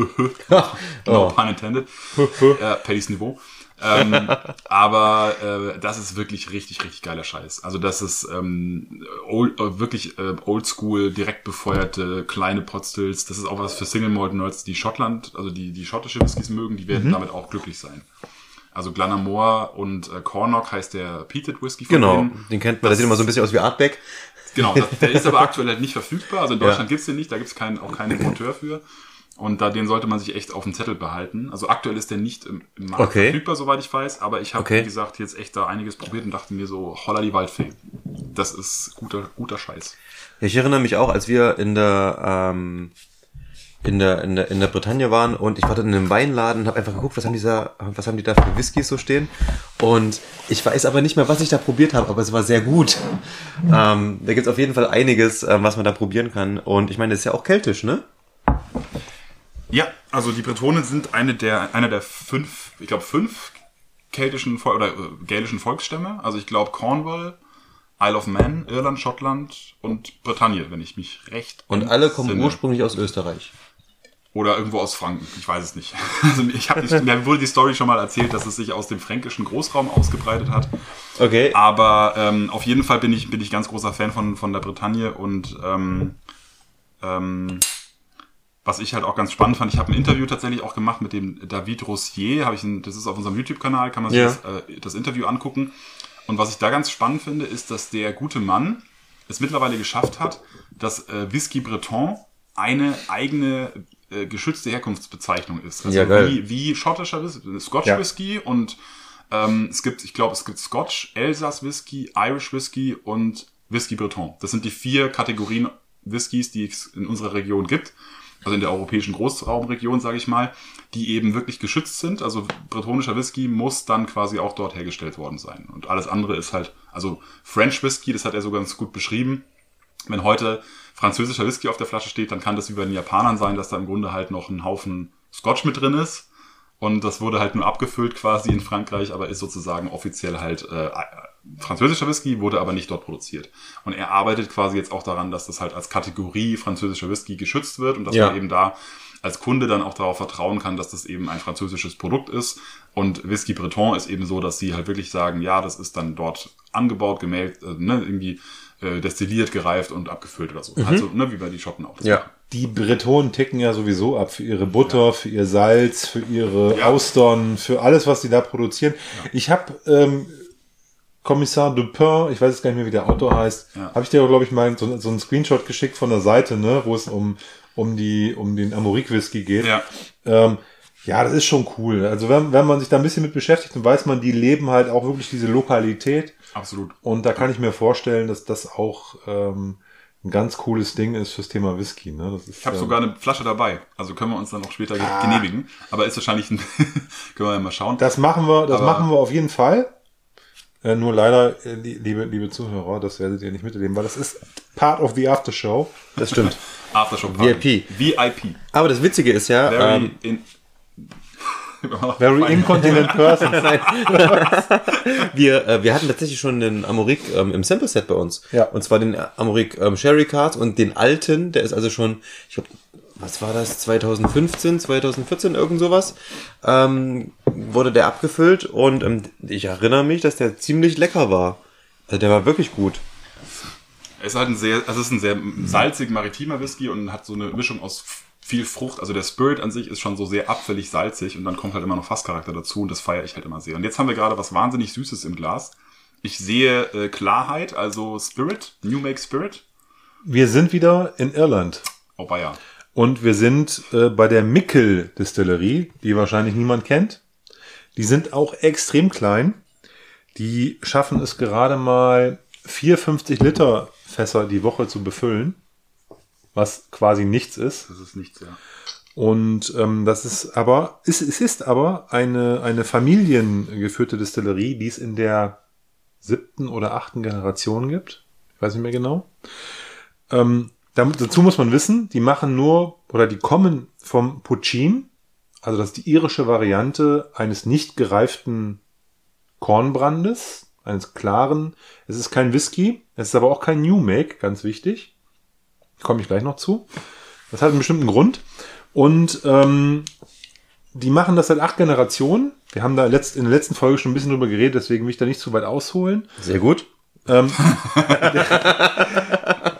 no Oh. pun intended. äh, Paddys Niveau. ähm, aber äh, das ist wirklich richtig, richtig geiler Scheiß. Also das ist ähm, old, äh, wirklich äh, oldschool, direkt befeuerte kleine Potstills. Das ist auch was für Single Malt Nerds, die Schottland, also die, die schottische Whiskys mögen, die werden damit auch glücklich sein. Also Glenamore und äh, Cornock heißt der Peated Whisky von Genau, denen. den kennt man, der sieht immer so ein bisschen aus wie Artback. Genau, das, der ist aber aktuell halt nicht verfügbar. Also in Deutschland Ja. gibt's den nicht, da gibt's keinen, auch keinen Importeur für. Und da den sollte man sich echt auf dem Zettel behalten. Also aktuell ist der nicht im, im Markt Okay. verfügbar, soweit ich weiß. Aber ich habe, Okay. wie gesagt, jetzt echt da einiges probiert und dachte mir so, holla die Waldfee. Das ist guter, guter Scheiß. Ja, Ich erinnere mich auch, als wir in der, ähm, in der, in der, in der Bretagne waren und ich war dann in einem Weinladen und habe einfach geguckt, was haben dieser, was haben die da für Whiskys so stehen. Und ich weiß aber nicht mehr, was ich da probiert habe, aber es war sehr gut. Ähm, da gibt's auf jeden Fall einiges, ähm, was man da probieren kann. Und ich meine, das ist ja auch keltisch, ne? Ja, also die Bretonen sind eine der, einer der fünf, ich glaube fünf keltischen Vol oder äh, gälischen Volksstämme. Also ich glaube Cornwall, Isle of Man, Irland, Schottland und Bretagne, wenn ich mich recht Und alle kommen entsinne. ursprünglich aus Österreich. Oder irgendwo aus Franken, ich weiß es nicht. Also ich habe nicht, mir wurde die Story schon mal erzählt, dass es sich aus dem fränkischen Großraum ausgebreitet hat. Okay. Aber ähm, auf jeden Fall bin ich, bin ich ganz großer Fan von, von der Bretagne und ähm, ähm, was ich halt auch ganz spannend fand, ich habe ein Interview tatsächlich auch gemacht mit dem David Rossier, habe ich ein, das ist auf unserem YouTube-Kanal, kann man sich Ja. das, äh, das Interview angucken. Und was ich da ganz spannend finde, ist, dass der gute Mann es mittlerweile geschafft hat, dass äh, Whisky Breton eine eigene äh, geschützte Herkunftsbezeichnung ist. Also Ja, wie, wie schottischer Whisky, Scotch Ja. Whisky und ähm, es gibt, ich glaube, es gibt Scotch, Elsass Whisky, Irish Whisky und Whisky Breton. Das sind die vier Kategorien Whiskys, die es in unserer Region gibt. Also in der europäischen Großraumregion, sage ich mal, die eben wirklich geschützt sind. Also bretonischer Whisky muss dann quasi auch dort hergestellt worden sein. Und alles andere ist halt, also French Whisky, das hat er so ganz gut beschrieben. Wenn heute französischer Whisky auf der Flasche steht, dann kann das wie bei den Japanern sein, dass da im Grunde halt noch ein Haufen Scotch mit drin ist. Und das wurde halt nur abgefüllt quasi in Frankreich, aber ist sozusagen offiziell halt äh, französischer Whisky, wurde aber nicht dort produziert. Und er arbeitet quasi jetzt auch daran, dass das halt als Kategorie französischer Whisky geschützt wird und dass Ja. man eben da als Kunde dann auch darauf vertrauen kann, dass das eben ein französisches Produkt ist. Und Whisky Breton ist eben so, dass sie halt wirklich sagen, ja, das ist dann dort angebaut, gemelkt, äh, ne, irgendwie äh, destilliert, gereift und abgefüllt oder so. Also, ne, wie bei die Schotten auch. Ja. machen. Die Bretonen ticken ja sowieso ab für ihre Butter, für ihr Salz, für ihre Ja. Austern, für alles, was sie da produzieren. Ich habe ähm, Kommissar Dupin, ich weiß jetzt gar nicht mehr, wie der Autor heißt, Ja. habe ich dir, glaube ich, mal so, so einen Screenshot geschickt von der Seite, ne, wo es um, um, die, um den Amorique Whisky geht. Ja. Ähm, ja, das ist schon cool. Also wenn, wenn man sich da ein bisschen mit beschäftigt, dann weiß man, die leben halt auch wirklich diese Lokalität. Absolut. Und da kann ich mir vorstellen, dass das auch ähm, ein ganz cooles Ding ist fürs Thema Whisky. Ne? Das ist, Ich habe ähm, sogar eine Flasche dabei. Also können wir uns dann auch später Ah. genehmigen. Aber ist wahrscheinlich ein können wir ja mal schauen. Das machen wir, das Aber- machen wir auf jeden Fall. Äh, nur leider, äh, li- liebe, liebe Zuhörer, das werdet ihr nicht miterleben, weil das ist part of the after show. Das stimmt. Aftershow VIP. VIP. Aber das Witzige ist ja, Very ähm, in Very incontinent person. wir, äh, wir hatten tatsächlich schon den Amorik ähm, im Sample Set bei uns. Ja. Und zwar den Amorik ähm, Sherry Card und den alten, der ist also schon, ich glaube, was war das, 2015, 2014, irgend sowas, ähm, wurde der abgefüllt und ähm, ich erinnere mich, dass der ziemlich lecker war. Also der war wirklich gut. Es ist halt ein sehr, also es ist ein sehr salzig maritimer Whisky und hat so eine Mischung aus viel Frucht. Also der Spirit an sich ist schon so sehr abfällig salzig und dann kommt halt immer noch Fasscharakter dazu und das feiere ich halt immer sehr. Und jetzt haben wir gerade was wahnsinnig Süßes im Glas. Ich sehe äh, Klarheit, also Spirit, New Make Spirit. Wir sind wieder in Irland. Oh, ja. Und wir sind äh, bei der Mickel Distillerie, die wahrscheinlich niemand kennt. Die sind auch extrem klein. Die schaffen es gerade mal 450 Liter Fässer die Woche zu befüllen, was quasi nichts ist. Das ist nichts, ja. Und ähm, das ist aber, es, es ist aber eine, eine familiengeführte Distillerie, die es in der siebten oder achten Generation gibt. Ich weiß nicht mehr genau. Ähm, dazu muss man wissen, die machen nur oder die kommen vom Puccin, also das ist die irische Variante eines nicht gereiften Kornbrandes, eines klaren. Es ist kein Whisky, es ist aber auch kein New Make, ganz wichtig. Komme ich gleich noch zu. Das hat einen bestimmten Grund. Und ähm, die machen das seit acht Generationen. Wir haben da letzt, in der letzten Folge schon ein bisschen drüber geredet, deswegen will ich da nicht zu weit ausholen. Sehr gut. Ähm,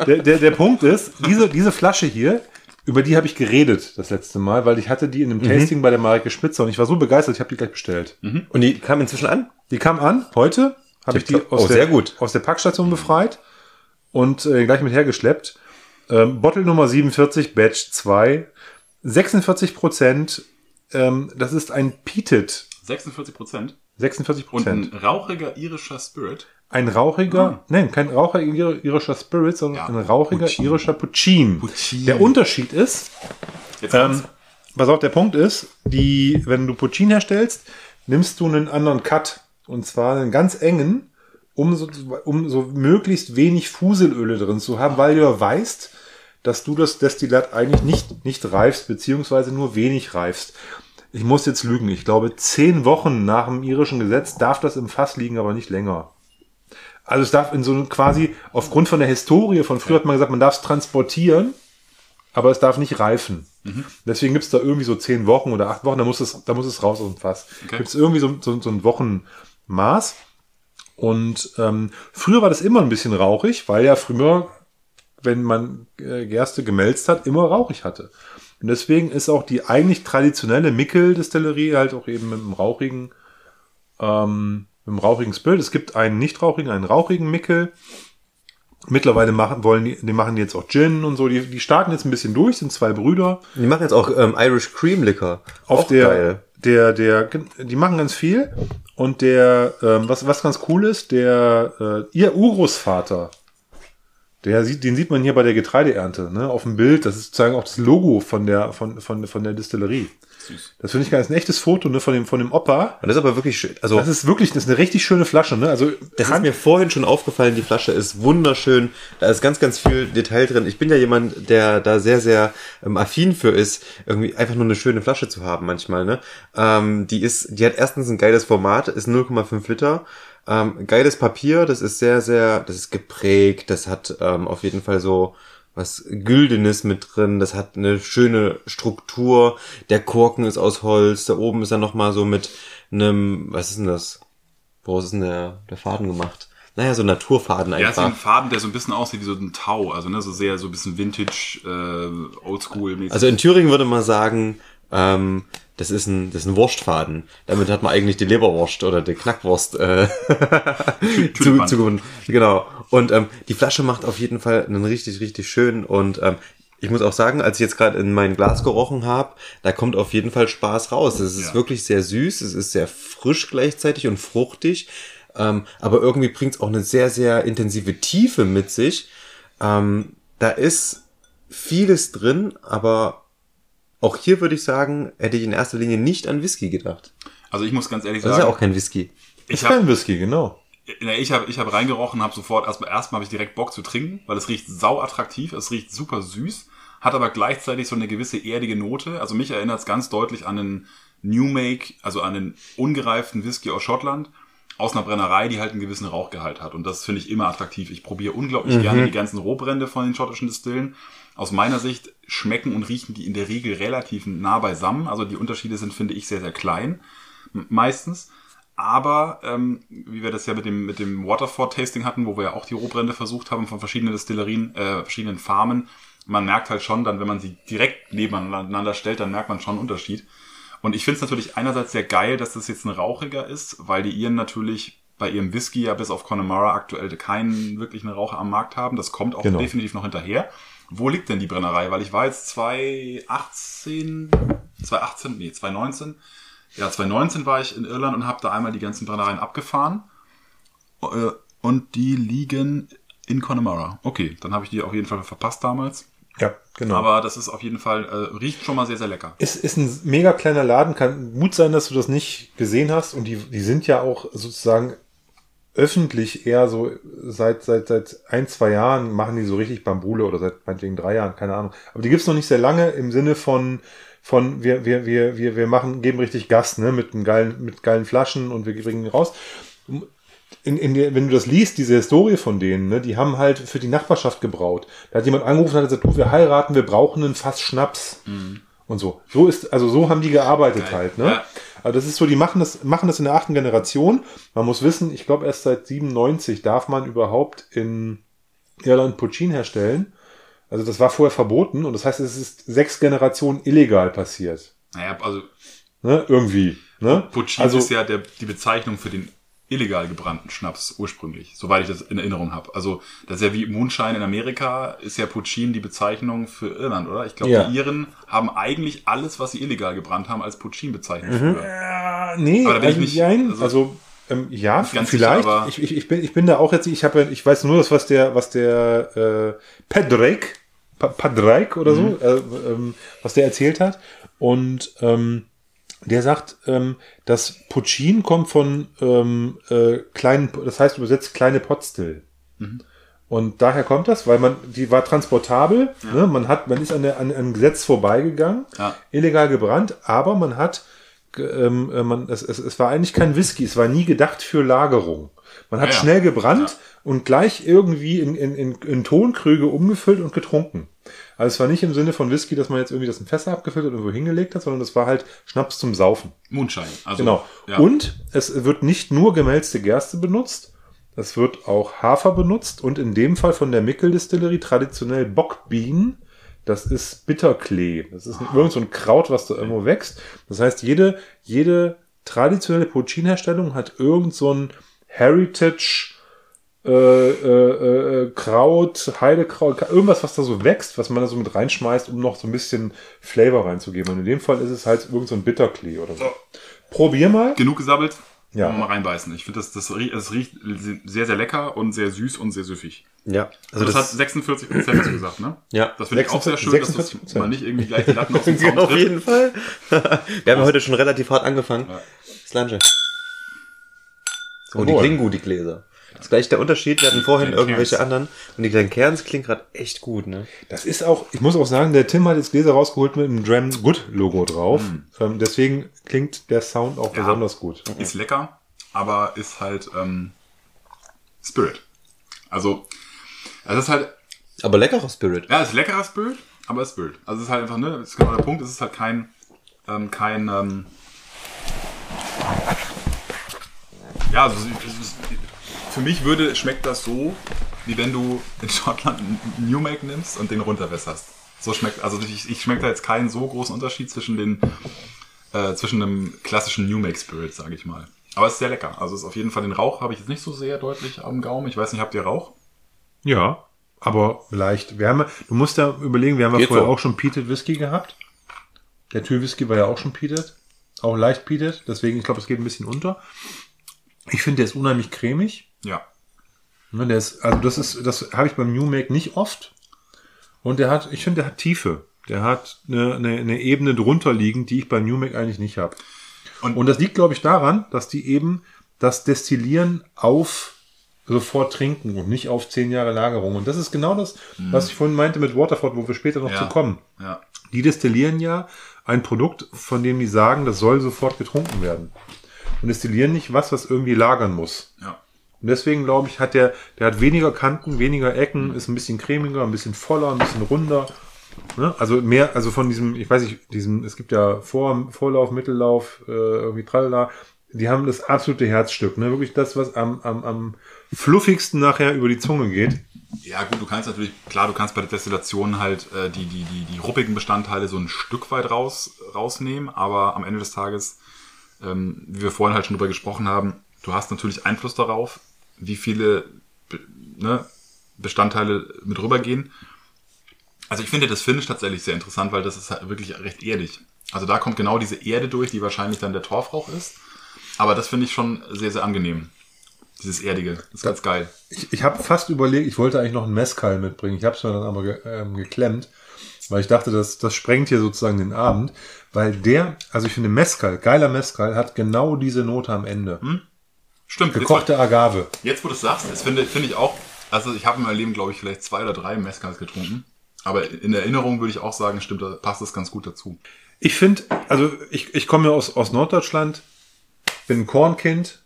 der, der, der Punkt ist, diese, diese Flasche hier, über die habe ich geredet das letzte Mal, weil ich hatte die in einem Tasting bei der Marike Spitzer und ich war so begeistert, ich habe die gleich bestellt. Und die kam inzwischen an? Die kam an, heute habe ich die aus, Oh, der, sehr gut. aus der Packstation befreit und äh, gleich mit hergeschleppt. Ähm, Bottle Nummer 47, Batch 2, 46 Prozent. Ähm, das ist ein Peated, 46 Prozent. 46 Und Prozent. ein rauchiger irischer Spirit. Ein rauchiger, nein, kein rauchiger irischer Spirit, sondern Ja, ein rauchiger Puccin. irischer Puccin. Puccin. Der Unterschied ist, Jetzt ähm, was auch der Punkt ist, die, wenn du Puccin herstellst, nimmst du einen anderen Cut. Und zwar einen ganz engen, um so, um so möglichst wenig Fuselöle drin zu haben, weil du ja weißt, dass du das Destillat eigentlich nicht, nicht reifst, beziehungsweise nur wenig reifst. Ich muss jetzt lügen. Ich glaube, zehn Wochen nach dem irischen Gesetz darf das im Fass liegen, aber nicht länger. Also es darf in so einem quasi, aufgrund von der Historie von früher hat man gesagt, man darf es transportieren, aber es darf nicht reifen. Deswegen gibt's da irgendwie so zehn Wochen oder acht Wochen, da muss es, da muss es raus aus dem Fass. Okay. Gibt's irgendwie so, so, so ein Wochenmaß. Und ähm, früher war das immer ein bisschen rauchig, weil ja früher, wenn man äh, Gerste gemälzt hat, immer rauchig hatte. Und deswegen ist auch die eigentlich traditionelle Mickel-Distillerie halt auch eben mit einem rauchigen, ähm, einem rauchigen Spirit. Es gibt einen nicht rauchigen, einen rauchigen Mickel. Mittlerweile machen, wollen die, die machen jetzt auch Gin und so. Die, die starten jetzt ein bisschen durch, sind zwei Brüder. Die machen jetzt auch ähm, Irish Cream Liquor. Auf auch der, geil. der, der, die machen ganz viel. Und der, ähm, was, was ganz cool ist, der, äh, ihr Urgroßvater, der sieht, den sieht man hier bei der Getreideernte, ne, auf dem Bild. Das ist sozusagen auch das Logo von der, von, von, von der Distillerie. Süß. Das finde ich ganz ein echtes Foto, ne, von dem, von dem Opa. Und das ist aber wirklich schön. Also Das ist wirklich, das ist eine richtig schöne Flasche, ne, also, Das ist mir vorhin schon aufgefallen, die Flasche ist wunderschön. Da ist ganz, ganz viel Detail drin. Ich bin ja jemand, der da sehr, sehr ähm, affin für ist, irgendwie einfach nur eine schöne Flasche zu haben manchmal. Ne? Ähm, die ist, die hat erstens ein geiles Format, ist 0,5 Liter. Ähm, geiles Papier, das ist sehr, sehr, das ist geprägt, das hat ähm, auf jeden Fall so was Güldenes mit drin, das hat eine schöne Struktur, der Korken ist aus Holz, da oben ist er nochmal so mit einem, was ist denn das? Woraus ist denn der, der Faden gemacht? Naja, so Naturfaden Ja, ist wie ein einfach. Faden, der so ein bisschen aussieht wie so ein Tau. Also, ne, so sehr, so ein bisschen Vintage, äh, Oldschool-mäßig. Also in Thüringen würde man sagen, ähm, das ist ein, das ist ein Wurstfaden. Damit hat man eigentlich die Leberwurst oder die Knackwurst äh, zu, Tulpan. zu gewonnen. Genau. Und ähm, die Flasche macht auf jeden Fall einen richtig, richtig schön. Und ähm, ich muss auch sagen, als ich jetzt gerade in mein Glas gerochen habe, da kommt auf jeden Fall Spaß raus. Es ist Ja. wirklich sehr süß, es ist sehr frisch gleichzeitig und fruchtig. Ähm, aber irgendwie bringt es auch eine sehr, sehr intensive Tiefe mit sich. Ähm, da ist vieles drin, aber auch hier würde ich sagen, hätte ich in erster Linie nicht an Whisky gedacht. also ich muss ganz ehrlich Das ist sagen, ja auch kein Whisky. ich ist habe kein Whisky, genau. ich hab, ich hab reingerochen, habe sofort, erstmal erstmal habe ich direkt Bock zu trinken, weil es riecht sau attraktiv, es riecht super süß, hat aber gleichzeitig so eine gewisse erdige Note. Also mich erinnert es ganz deutlich an einen New Make, also an einen ungereiften Whisky aus Schottland, aus einer Brennerei, die halt einen gewissen Rauchgehalt hat. Und das finde ich immer attraktiv. Ich probiere unglaublich gerne die ganzen Rohbrände von den schottischen Distillen. Aus meiner Sicht schmecken und riechen die in der Regel relativ nah beisammen. Also die Unterschiede sind, finde ich, sehr, sehr klein. Meistens. Aber ähm, wie wir das ja mit dem, mit dem Waterford-Tasting hatten, wo wir ja auch die Rohbrände versucht haben von verschiedenen Destillerien, äh, verschiedenen Farmen, man merkt halt schon dann, wenn man sie direkt nebeneinander stellt, dann merkt man schon einen Unterschied. Und ich finde es natürlich einerseits sehr geil, dass das jetzt ein rauchiger ist, weil die Iren natürlich bei ihrem Whisky ja bis auf Connemara aktuell keinen wirklichen Raucher am Markt haben. Das kommt auch Genau. definitiv noch hinterher. Wo liegt denn die Brennerei? Weil ich war jetzt 2018, 2018, nee, 2019. Ja, 2019 war ich in Irland und habe da einmal die ganzen Brennereien abgefahren. Äh, Und die liegen in Connemara. Okay, dann habe ich die auf jeden Fall verpasst damals. Ja, genau. Aber das ist auf jeden Fall, äh, riecht schon mal sehr, sehr lecker. Es ist ein mega kleiner Laden, kann gut sein, dass du das nicht gesehen hast. Und die, die sind ja auch sozusagen öffentlich eher so seit, seit, seit ein, zwei Jahren machen die so richtig Bambule oder seit meinetwegen drei Jahren, keine Ahnung. Aber die gibt's noch nicht sehr lange im Sinne von, von wir, wir, wir, wir, wir machen, geben richtig Gas, ne, mit, einem geilen, mit geilen Flaschen und wir bringen ihn raus. In, in der, wenn du das liest, diese Historie von denen, ne, die haben halt für die Nachbarschaft gebraut. Da hat jemand angerufen und hat gesagt, du, wir heiraten, wir brauchen einen Fass Schnaps. Und so. So ist, also so haben die gearbeitet Geil. halt, ne? Ja. Also das ist so, die machen das, machen das in der achten Generation. Man muss wissen, ich glaube erst seit 97 darf man überhaupt in Irland Puccin herstellen. Also das war vorher verboten und das heißt, es ist sechs Generationen illegal passiert. Naja, also Ne? Irgendwie. Ne? Puccin also, ist ja der, die Bezeichnung für den illegal gebrannten Schnaps ursprünglich, soweit ich das in Erinnerung habe. Also das ist ja wie Moonshine in Amerika, ist ja Puccin die Bezeichnung für Irland, oder? Ich glaube, Ja. die Iren haben eigentlich alles, was sie illegal gebrannt haben, als Puccin bezeichnet Mhm. Ja, nee, Aber da bin ich also, nicht- nein, also- also, ähm, ja, ganz vielleicht. sicher, ich, ich, ich, bin, ich bin da auch jetzt, ich habe, ich weiß nur das, was der, was der äh, Padraig, Pa- Padraig oder Mhm. so, äh, ähm, was der erzählt hat. Und ähm, der sagt, ähm, dass Puccin kommt von ähm, äh, kleinen, das heißt übersetzt kleine Potstill. Mhm. Und daher kommt das, weil man, die war transportabel, ne? man hat, man ist an, der, an einem Gesetz vorbeigegangen, Ja. illegal gebrannt, aber man hat, ähm, äh, man, es, es, es war eigentlich kein Whisky, es war nie gedacht für Lagerung. Man hat Ja, ja. schnell gebrannt und gleich irgendwie in, in, in, in Tonkrüge umgefüllt und getrunken. Also es war nicht im Sinne von Whisky, dass man jetzt irgendwie das in Fässer abgefüllt und irgendwo hingelegt hat, sondern es war halt Schnaps zum Saufen. Moonshine. Also, Genau. Ja. Und es wird nicht nur gemälzte Gerste benutzt, es wird auch Hafer benutzt und in dem Fall von der Mickel Distillery traditionell Bockbienen. Das ist Bitterklee. Das ist irgend so ein Kraut, was da irgendwo wächst. Das heißt, jede, jede traditionelle Puccin-Herstellung hat irgend so ein Heritage äh, äh, äh, Kraut, Heidekraut, irgendwas, was da so wächst, was man da so mit reinschmeißt, um noch so ein bisschen Flavor reinzugeben. Und in dem Fall ist es halt irgend so ein Bitterklee oder so. So. Probier mal. Genug gesabbelt. Ja. Mal reinbeißen. Ich finde, das, das, rie- es riecht sehr, sehr lecker und sehr süß und sehr süffig. Ja. Also das, das, hat 46 Prozent hast du gesagt, ne? Ja. Das finde ich auch sehr schön, dass das 46%. man nicht irgendwie gleich die Latten aus dem Zaun auf trifft. jeden Fall. Wir haben ja heute schon relativ hart angefangen. Ja. Slange. Oh, die klingen gut, die Gläser. Das ist gleich der Unterschied. Wir hatten vorhin irgendwelche anderen. Und die kleinen Kerns klingen gerade echt gut, ne? Das ist auch, ich muss auch sagen, der Tim hat jetzt Gläser rausgeholt mit einem Dram Good Logo drauf. Ähm, deswegen klingt der Sound auch Ja. besonders gut. Ist lecker, aber ist halt ähm, Spirit. Also, es ist halt, Aber leckerer Spirit. ja, es ist leckerer Spirit, aber es ist Spirit. Also es ist halt einfach, ne, das ist genau der Punkt, es ist halt kein, ähm, kein, ähm, ja, also es ist, für mich würde, schmeckt das so, wie wenn du in Schottland einen New Make nimmst und den runterwässerst. So schmeckt, also ich, ich schmeckt da jetzt keinen so großen Unterschied zwischen den, äh, zwischen einem klassischen New Make Spirit, sage ich mal. Aber es ist sehr lecker. Also es ist auf jeden Fall den Rauch habe ich jetzt nicht so sehr deutlich am Gaumen. Ich weiß nicht, habt ihr Rauch? Ja, aber leicht. Ja- du musst da überlegen, wir haben ja vorher so. auch schon Peated Whisky gehabt. Der Tür Whisky war ja auch schon Peated. Auch leicht Peated. Deswegen, ich glaube, es geht ein bisschen unter. Ich finde, der ist unheimlich cremig. Ja. Ne, der ist, also das ist, das habe ich beim New Make nicht oft. Und der hat, ich finde, der hat Tiefe. Der hat eine, eine, eine Ebene drunter liegen, die ich beim New Make eigentlich nicht habe. Und- Und das liegt, glaube ich, daran, dass die eben das Destillieren auf sofort trinken und nicht auf zehn Jahre Lagerung. Und das ist genau das, was ich vorhin meinte mit Waterford, wo wir später noch Ja. zu kommen. Ja. Die destillieren ja ein Produkt, von dem die sagen, das soll sofort getrunken werden. Und destillieren nicht was, was irgendwie lagern muss. Ja. Und deswegen glaube ich, hat der, der hat weniger Kanten, weniger Ecken, ist ein bisschen cremiger, ein bisschen voller, ein bisschen runder. Ne? Also mehr, also von diesem, ich weiß nicht, diesem, es gibt ja Vor, Vorlauf, Mittellauf, äh, irgendwie tralala. Die haben das absolute Herzstück, ne? Wirklich das, was am, am, am fluffigsten nachher über die Zunge geht. Ja, gut, du kannst natürlich, klar, du kannst bei der Destillation halt äh, die, die, die, die ruppigen Bestandteile so ein Stück weit raus, rausnehmen, aber am Ende des Tages, ähm, wie wir vorhin halt schon drüber gesprochen haben, du hast natürlich Einfluss darauf, wie viele ne, Bestandteile mit rübergehen. Also ich finde das Finish tatsächlich sehr interessant, weil das ist halt wirklich recht erdig. Also da kommt genau diese Erde durch, die wahrscheinlich dann der Torfrauch ist. Aber das finde ich schon sehr, sehr angenehm. Dieses Erdige. Das ist ganz geil. Ich, ich habe fast überlegt, ich wollte eigentlich noch einen Mezcal mitbringen. Ich habe es mir dann aber ge, ähm, geklemmt. weil ich dachte, das, das sprengt hier sozusagen den Abend, weil der, also ich finde Mezcal, geiler Mezcal, hat genau diese Note am Ende. Stimmt. Gekochte Agave. Jetzt, jetzt wo du es sagst, das finde, finde ich auch, also ich habe in meinem Leben, glaube ich, vielleicht zwei oder drei Mezcals getrunken. Aber in Erinnerung würde ich auch sagen, stimmt, da passt das ganz gut dazu. Ich finde, also ich, ich komme ja aus, aus Norddeutschland, bin ein Kornkind,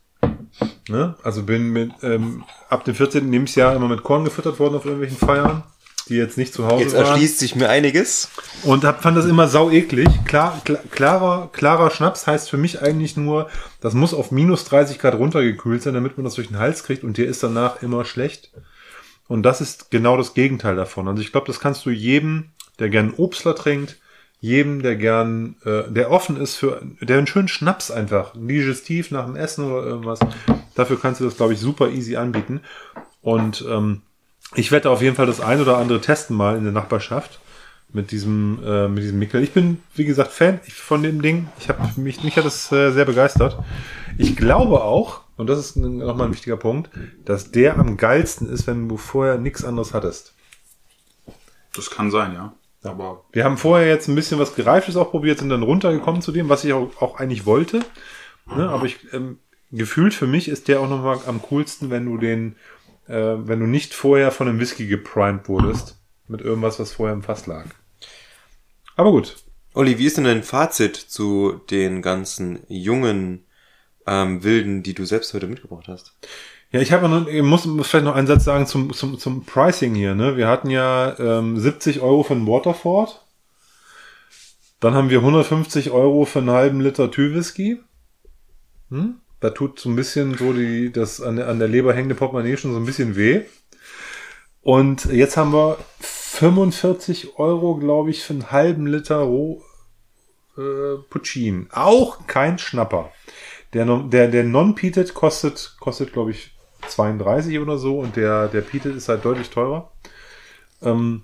ne? also bin mit, ähm, ab dem 14. Lebensjahr immer mit Korn gefüttert worden auf irgendwelchen Feiern, die jetzt nicht zu Hause Jetzt waren. erschließt sich mir einiges. Und hab, fand das immer sau eklig. Klar, klar, klarer, klarer Schnaps heißt für mich eigentlich nur, das muss auf minus 30 Grad runtergekühlt sein, damit man das durch den Hals kriegt und dir ist danach immer schlecht. Und das ist genau das Gegenteil davon. Also ich glaube, das kannst du jedem, der gern Obstler trinkt, jedem, der gern, äh, der offen ist für, der einen schönen Schnaps einfach, ein digestiv nach dem Essen oder irgendwas, dafür kannst du das, glaube ich, super easy anbieten. Und ähm, ich werde auf jeden Fall das ein oder andere testen mal in der Nachbarschaft mit diesem äh, mit diesem Mickel. Ich bin wie gesagt Fan von dem Ding. Ich habe mich mich hat es äh, sehr begeistert. Ich glaube auch und das ist nochmal ein wichtiger Punkt, dass der am geilsten ist, wenn du vorher nichts anderes hattest. Das kann sein, ja. Aber Wir haben vorher jetzt ein bisschen was Gereiftes auch probiert, sind dann runtergekommen zu dem, was ich auch, auch eigentlich wollte. Ne? Aber ich ähm, gefühlt für mich ist der auch nochmal am coolsten, wenn du den, äh, wenn du nicht vorher von einem Whisky geprimed wurdest mit irgendwas, was vorher im Fass lag. Aber gut. Olli, wie ist denn dein Fazit zu den ganzen jungen ähm, Wilden, die du selbst heute mitgebracht hast? Ja, ich habe noch, ich muss, muss vielleicht noch einen Satz sagen zum, zum, zum Pricing hier. Ne? Wir hatten ja ähm, 70 Euro für einen Waterford. Dann haben wir 150 Euro für einen halben Liter Tü-Whisky. Hm? Da tut so ein bisschen so die, das an der, an der Leber hängende Portemonnaie schon so ein bisschen weh. Und jetzt haben wir 45 Euro, glaube ich, für einen halben Liter Roh, äh, Puccin. Auch kein Schnapper. Der, der, der Non-Peated kostet, kostet, glaube ich, 32 oder so und der, der Peated ist halt deutlich teurer. Ähm,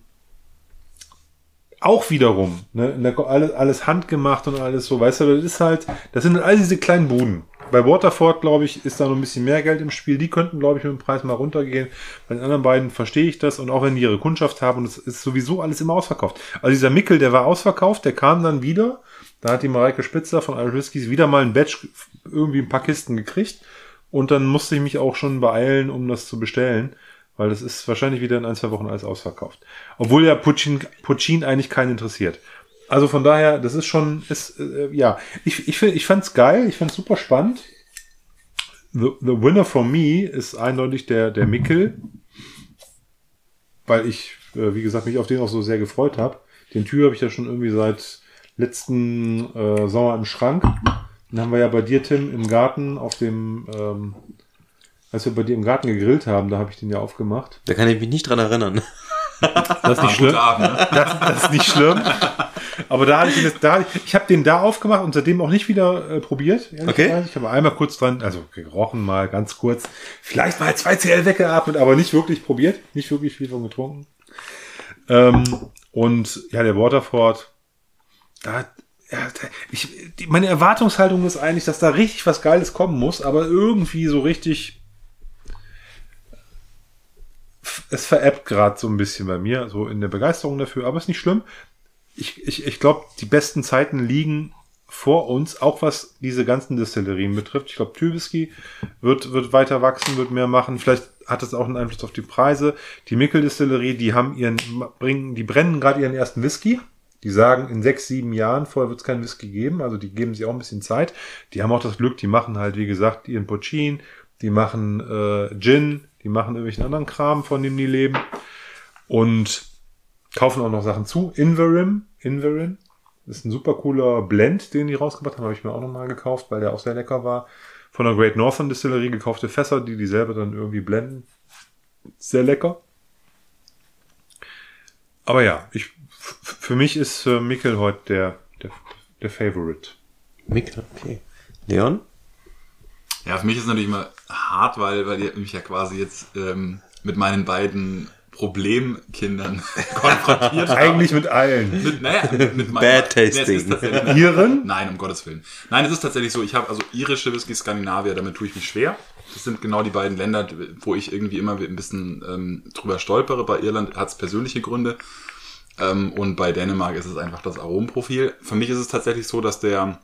auch wiederum, ne, der- alles, alles handgemacht und alles so, weißt du, das ist halt, das sind all diese kleinen Buden. Bei Waterford, glaube ich, ist da noch ein bisschen mehr Geld im Spiel. Die könnten, glaube ich, mit dem Preis mal runtergehen. Bei den anderen beiden verstehe ich das und auch wenn die ihre Kundschaft haben und es ist sowieso alles immer ausverkauft. Also dieser Mickel, der war ausverkauft, der kam dann wieder. Da hat die Mareike Spitzer von Irish Whiskies wieder mal ein Batch, irgendwie ein paar Kisten gekriegt. Und dann musste ich mich auch schon beeilen, um das zu bestellen, weil das ist wahrscheinlich wieder in ein, zwei Wochen alles ausverkauft. Obwohl ja Puccin, Puccin eigentlich keinen interessiert. Also von daher, das ist schon, ist, äh, ja, ich, ich, ich fand's geil, ich fand's super spannend. The, the winner for me ist eindeutig der, der Mickel, weil ich, äh, wie gesagt, mich auf den auch so sehr gefreut habe. Den Tür habe ich ja schon irgendwie seit letzten äh, Sommer im Schrank. Den haben wir ja bei dir, Tim, im Garten auf dem, ähm, als wir bei dir im Garten gegrillt haben, da habe ich den ja aufgemacht. Da kann ich mich nicht dran erinnern. Das ist nicht schlimm. ne? Das, das ist nicht schlimm. Aber da hatte ich ihn jetzt, da, ich habe den da aufgemacht und seitdem auch nicht wieder äh, probiert. Okay. Ich habe einmal kurz dran, also gerochen mal ganz kurz, vielleicht mal zwei CL weggeatmet, aber nicht wirklich probiert, nicht wirklich viel von getrunken. Ähm, und ja, der Waterford, da, ja, da- ich, die, meine Erwartungshaltung ist eigentlich, dass da richtig was Geiles kommen muss, aber irgendwie so richtig es veräppt gerade so ein bisschen bei mir, so in der Begeisterung dafür, aber ist nicht schlimm. Ich, ich, ich glaube, die besten Zeiten liegen vor uns, auch was diese ganzen Destillerien betrifft. Ich glaube, Tübisky wird, wird weiter wachsen, wird mehr machen. Vielleicht hat es auch einen Einfluss auf die Preise. Die Mickel-Distillerie, die haben ihren, bringen, die brennen gerade ihren ersten Whisky. Die sagen, in sechs, sieben Jahren vorher wird es keinen Whisky geben. Also die geben sich auch ein bisschen Zeit. Die haben auch das Glück, die machen halt, wie gesagt, ihren Puccin, die machen äh, Gin, die machen irgendwelchen anderen Kram, von dem die leben. Und kaufen auch noch Sachen zu. Inverim, Inverin, das ist ein super cooler Blend, den die rausgebracht haben, habe ich mir auch nochmal gekauft, weil der auch sehr lecker war. Von der Great Northern Distillery gekaufte Fässer, die die selber dann irgendwie blenden. Sehr lecker. Aber ja, ich, für mich ist äh, Mikkel heute der, der, der Favorite. Mikkel, okay. Leon? Ja, für mich ist es natürlich immer hart, weil, weil ihr mich ja quasi jetzt ähm, mit meinen beiden Problemkindern konfrontiert habt. Eigentlich mit allen. Mit, naja, mit, Bad tasting. Nee, Iren? Nein, um Gottes Willen. Nein, es ist tatsächlich so, ich habe also irische Whisky, Skandinavier, damit tue ich mich schwer. Das sind genau die beiden Länder, wo ich irgendwie immer ein bisschen ähm, drüber stolpere. Bei Irland hat es persönliche Gründe. Ähm, und bei Dänemark ist es einfach das Aromenprofil. Für mich ist es tatsächlich so, dass der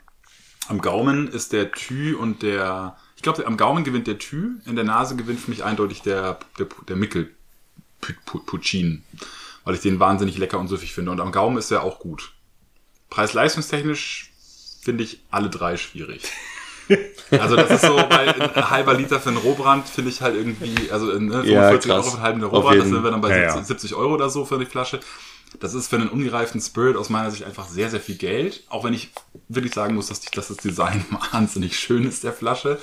am Gaumen ist der Thü und der, ich glaube, am Gaumen gewinnt der Thü, in der Nase gewinnt für mich eindeutig der, der, der Mickel Puccin, weil ich den wahnsinnig lecker und süffig finde. Und am Gaumen ist er auch gut. Preis-leistungstechnisch finde ich alle drei schwierig. Also das ist so, weil ein halber Liter für einen Rohbrand finde ich halt irgendwie, also ne, 45 Ja, Euro für einen halben Liter Rohbrand, das sind wir dann bei Ja, 70, ja. 70 Euro oder so für die Flasche. Das ist für einen ungereiften Spirit aus meiner Sicht einfach sehr, sehr viel Geld. Auch wenn ich wirklich sagen muss, dass, die, dass das Design wahnsinnig schön ist der Flasche.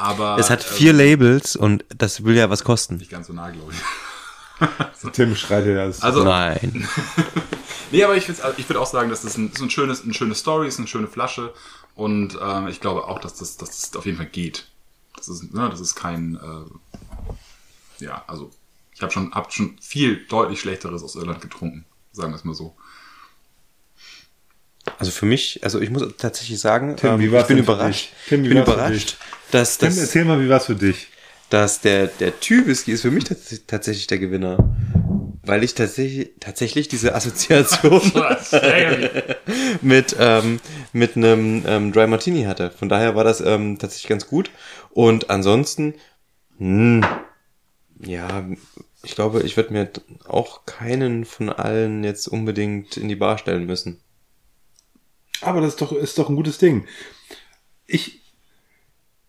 Aber Es hat ähm, vier Labels und das will ja was kosten. nicht ganz so nah, glaube ich. Tim schreitet das. Also, Nein. Nee, aber ich, find's- ich würde auch sagen, dass das ein, so ein schönes, eine schöne Story ist, eine schöne Flasche. Und ähm, ich glaube auch, dass das, dass das auf jeden Fall geht. Das ist, ne, das ist kein, äh, ja, also ich habe schon, hab schon viel deutlich Schlechteres aus Irland getrunken, sagen wir es mal so. Also für mich, also ich muss tatsächlich sagen, Tim, ähm, ich bin überrascht. Tim, wie ich bin überrascht, dass, Tim, dass, erzähl mal, wie war's für dich? dass der, der Tü-Whisky ist für mich tats tatsächlich der Gewinner. Weil ich tatsächlich, tatsächlich diese Assoziation mit, ähm, mit einem ähm, Dry Martini hatte. Von daher war das ähm, tatsächlich ganz gut. Und ansonsten, hm, ja, ich glaube, ich würde mir auch keinen von allen jetzt unbedingt in die Bar stellen müssen. Aber das ist doch, ist doch ein gutes Ding. Ich,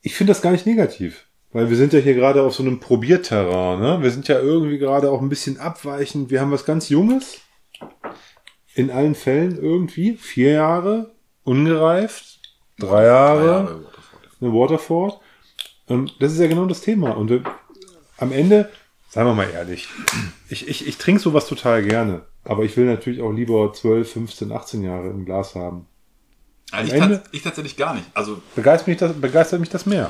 ich finde das gar nicht negativ. Weil wir sind ja hier gerade auf so einem Probierterrain, ne? Wir sind ja irgendwie gerade auch ein bisschen abweichend. Wir haben was ganz Junges. In allen Fällen irgendwie. Vier Jahre, ungereift. Drei Jahre, Drei Jahre Waterford. eine Waterford. Und das ist ja genau das Thema. Und äh, am Ende, seien wir mal ehrlich, ich, ich, ich trinke sowas total gerne. Aber ich will natürlich auch lieber 12, 15, 18 Jahre im Glas haben. Also ich, tats- ich tatsächlich gar nicht. Also Begeistert mich das, begeistert mich das mehr.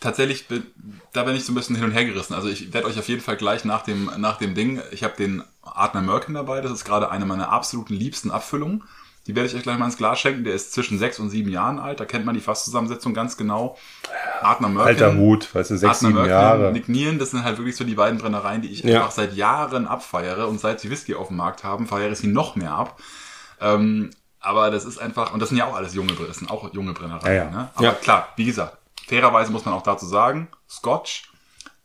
tatsächlich, bin, da bin ich so ein bisschen hin und her gerissen. Also ich werde euch auf jeden Fall gleich nach dem, nach dem Ding, ich habe den Adner Merkin dabei, das ist gerade eine meiner absoluten liebsten Abfüllungen. Die werde ich euch gleich mal ins Glas schenken. Der ist zwischen sechs und sieben Jahren alt. Da kennt man die Fasszusammensetzung ganz genau. Adner Merkin. Alter Hut, weißt du, sechs, Adner sieben Merkin, Jahre. Nick Nieren, das sind halt wirklich so die beiden Brennereien, die ich Ja. einfach seit Jahren abfeiere. Und seit sie Whisky auf dem Markt haben, feiere ich sie noch mehr ab. Ähm, aber das ist einfach, und das sind ja auch alles junge, das sind auch junge Brennereien. Ja, ja. Ne? Aber Ja. klar, wie gesagt, fairerweise muss man auch dazu sagen, Scotch,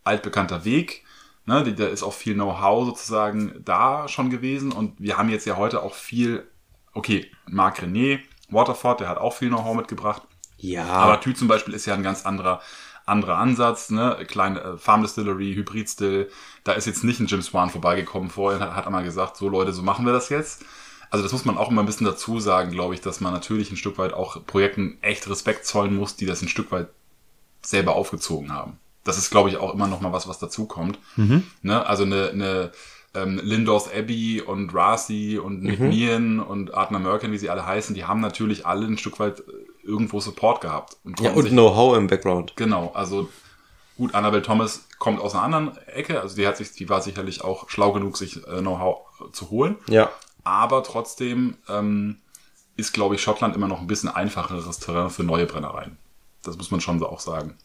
altbekannter Weg, ne, da ist auch viel Know-how sozusagen da schon gewesen und wir haben jetzt ja heute auch viel, okay, Marc René, Waterford, der hat auch viel Know-how mitgebracht, Ja. aber Tü zum Beispiel ist ja ein ganz anderer, anderer Ansatz, ne? Kleine äh, Farm Distillery, Hybrid Still. Da ist jetzt nicht ein Jim Swan vorbeigekommen vorher hat, hat einmal gesagt, so Leute, so machen wir das jetzt. Also das muss man auch immer ein bisschen dazu sagen, glaube ich, dass man natürlich ein Stück weit auch Projekten echt Respekt zollen muss, die das ein Stück weit selber aufgezogen haben. Das ist, glaube ich, auch immer noch mal was, was dazukommt. Ne? Also eine, eine ähm, Lindors Abbey und Rasi und Nick Meehan und Adner Merkin, wie sie alle heißen, die haben natürlich alle ein Stück weit äh, irgendwo Support gehabt. Und ja, und Know-how im Background. Genau, also gut, Annabelle Thomas kommt aus einer anderen Ecke, also die hat sich, die war sicherlich auch schlau genug, sich äh, Know-how zu holen. Ja. Aber trotzdem ähm, ist, glaube ich, Schottland immer noch ein bisschen einfacheres Terrain für neue Brennereien. Das muss man schon so auch sagen.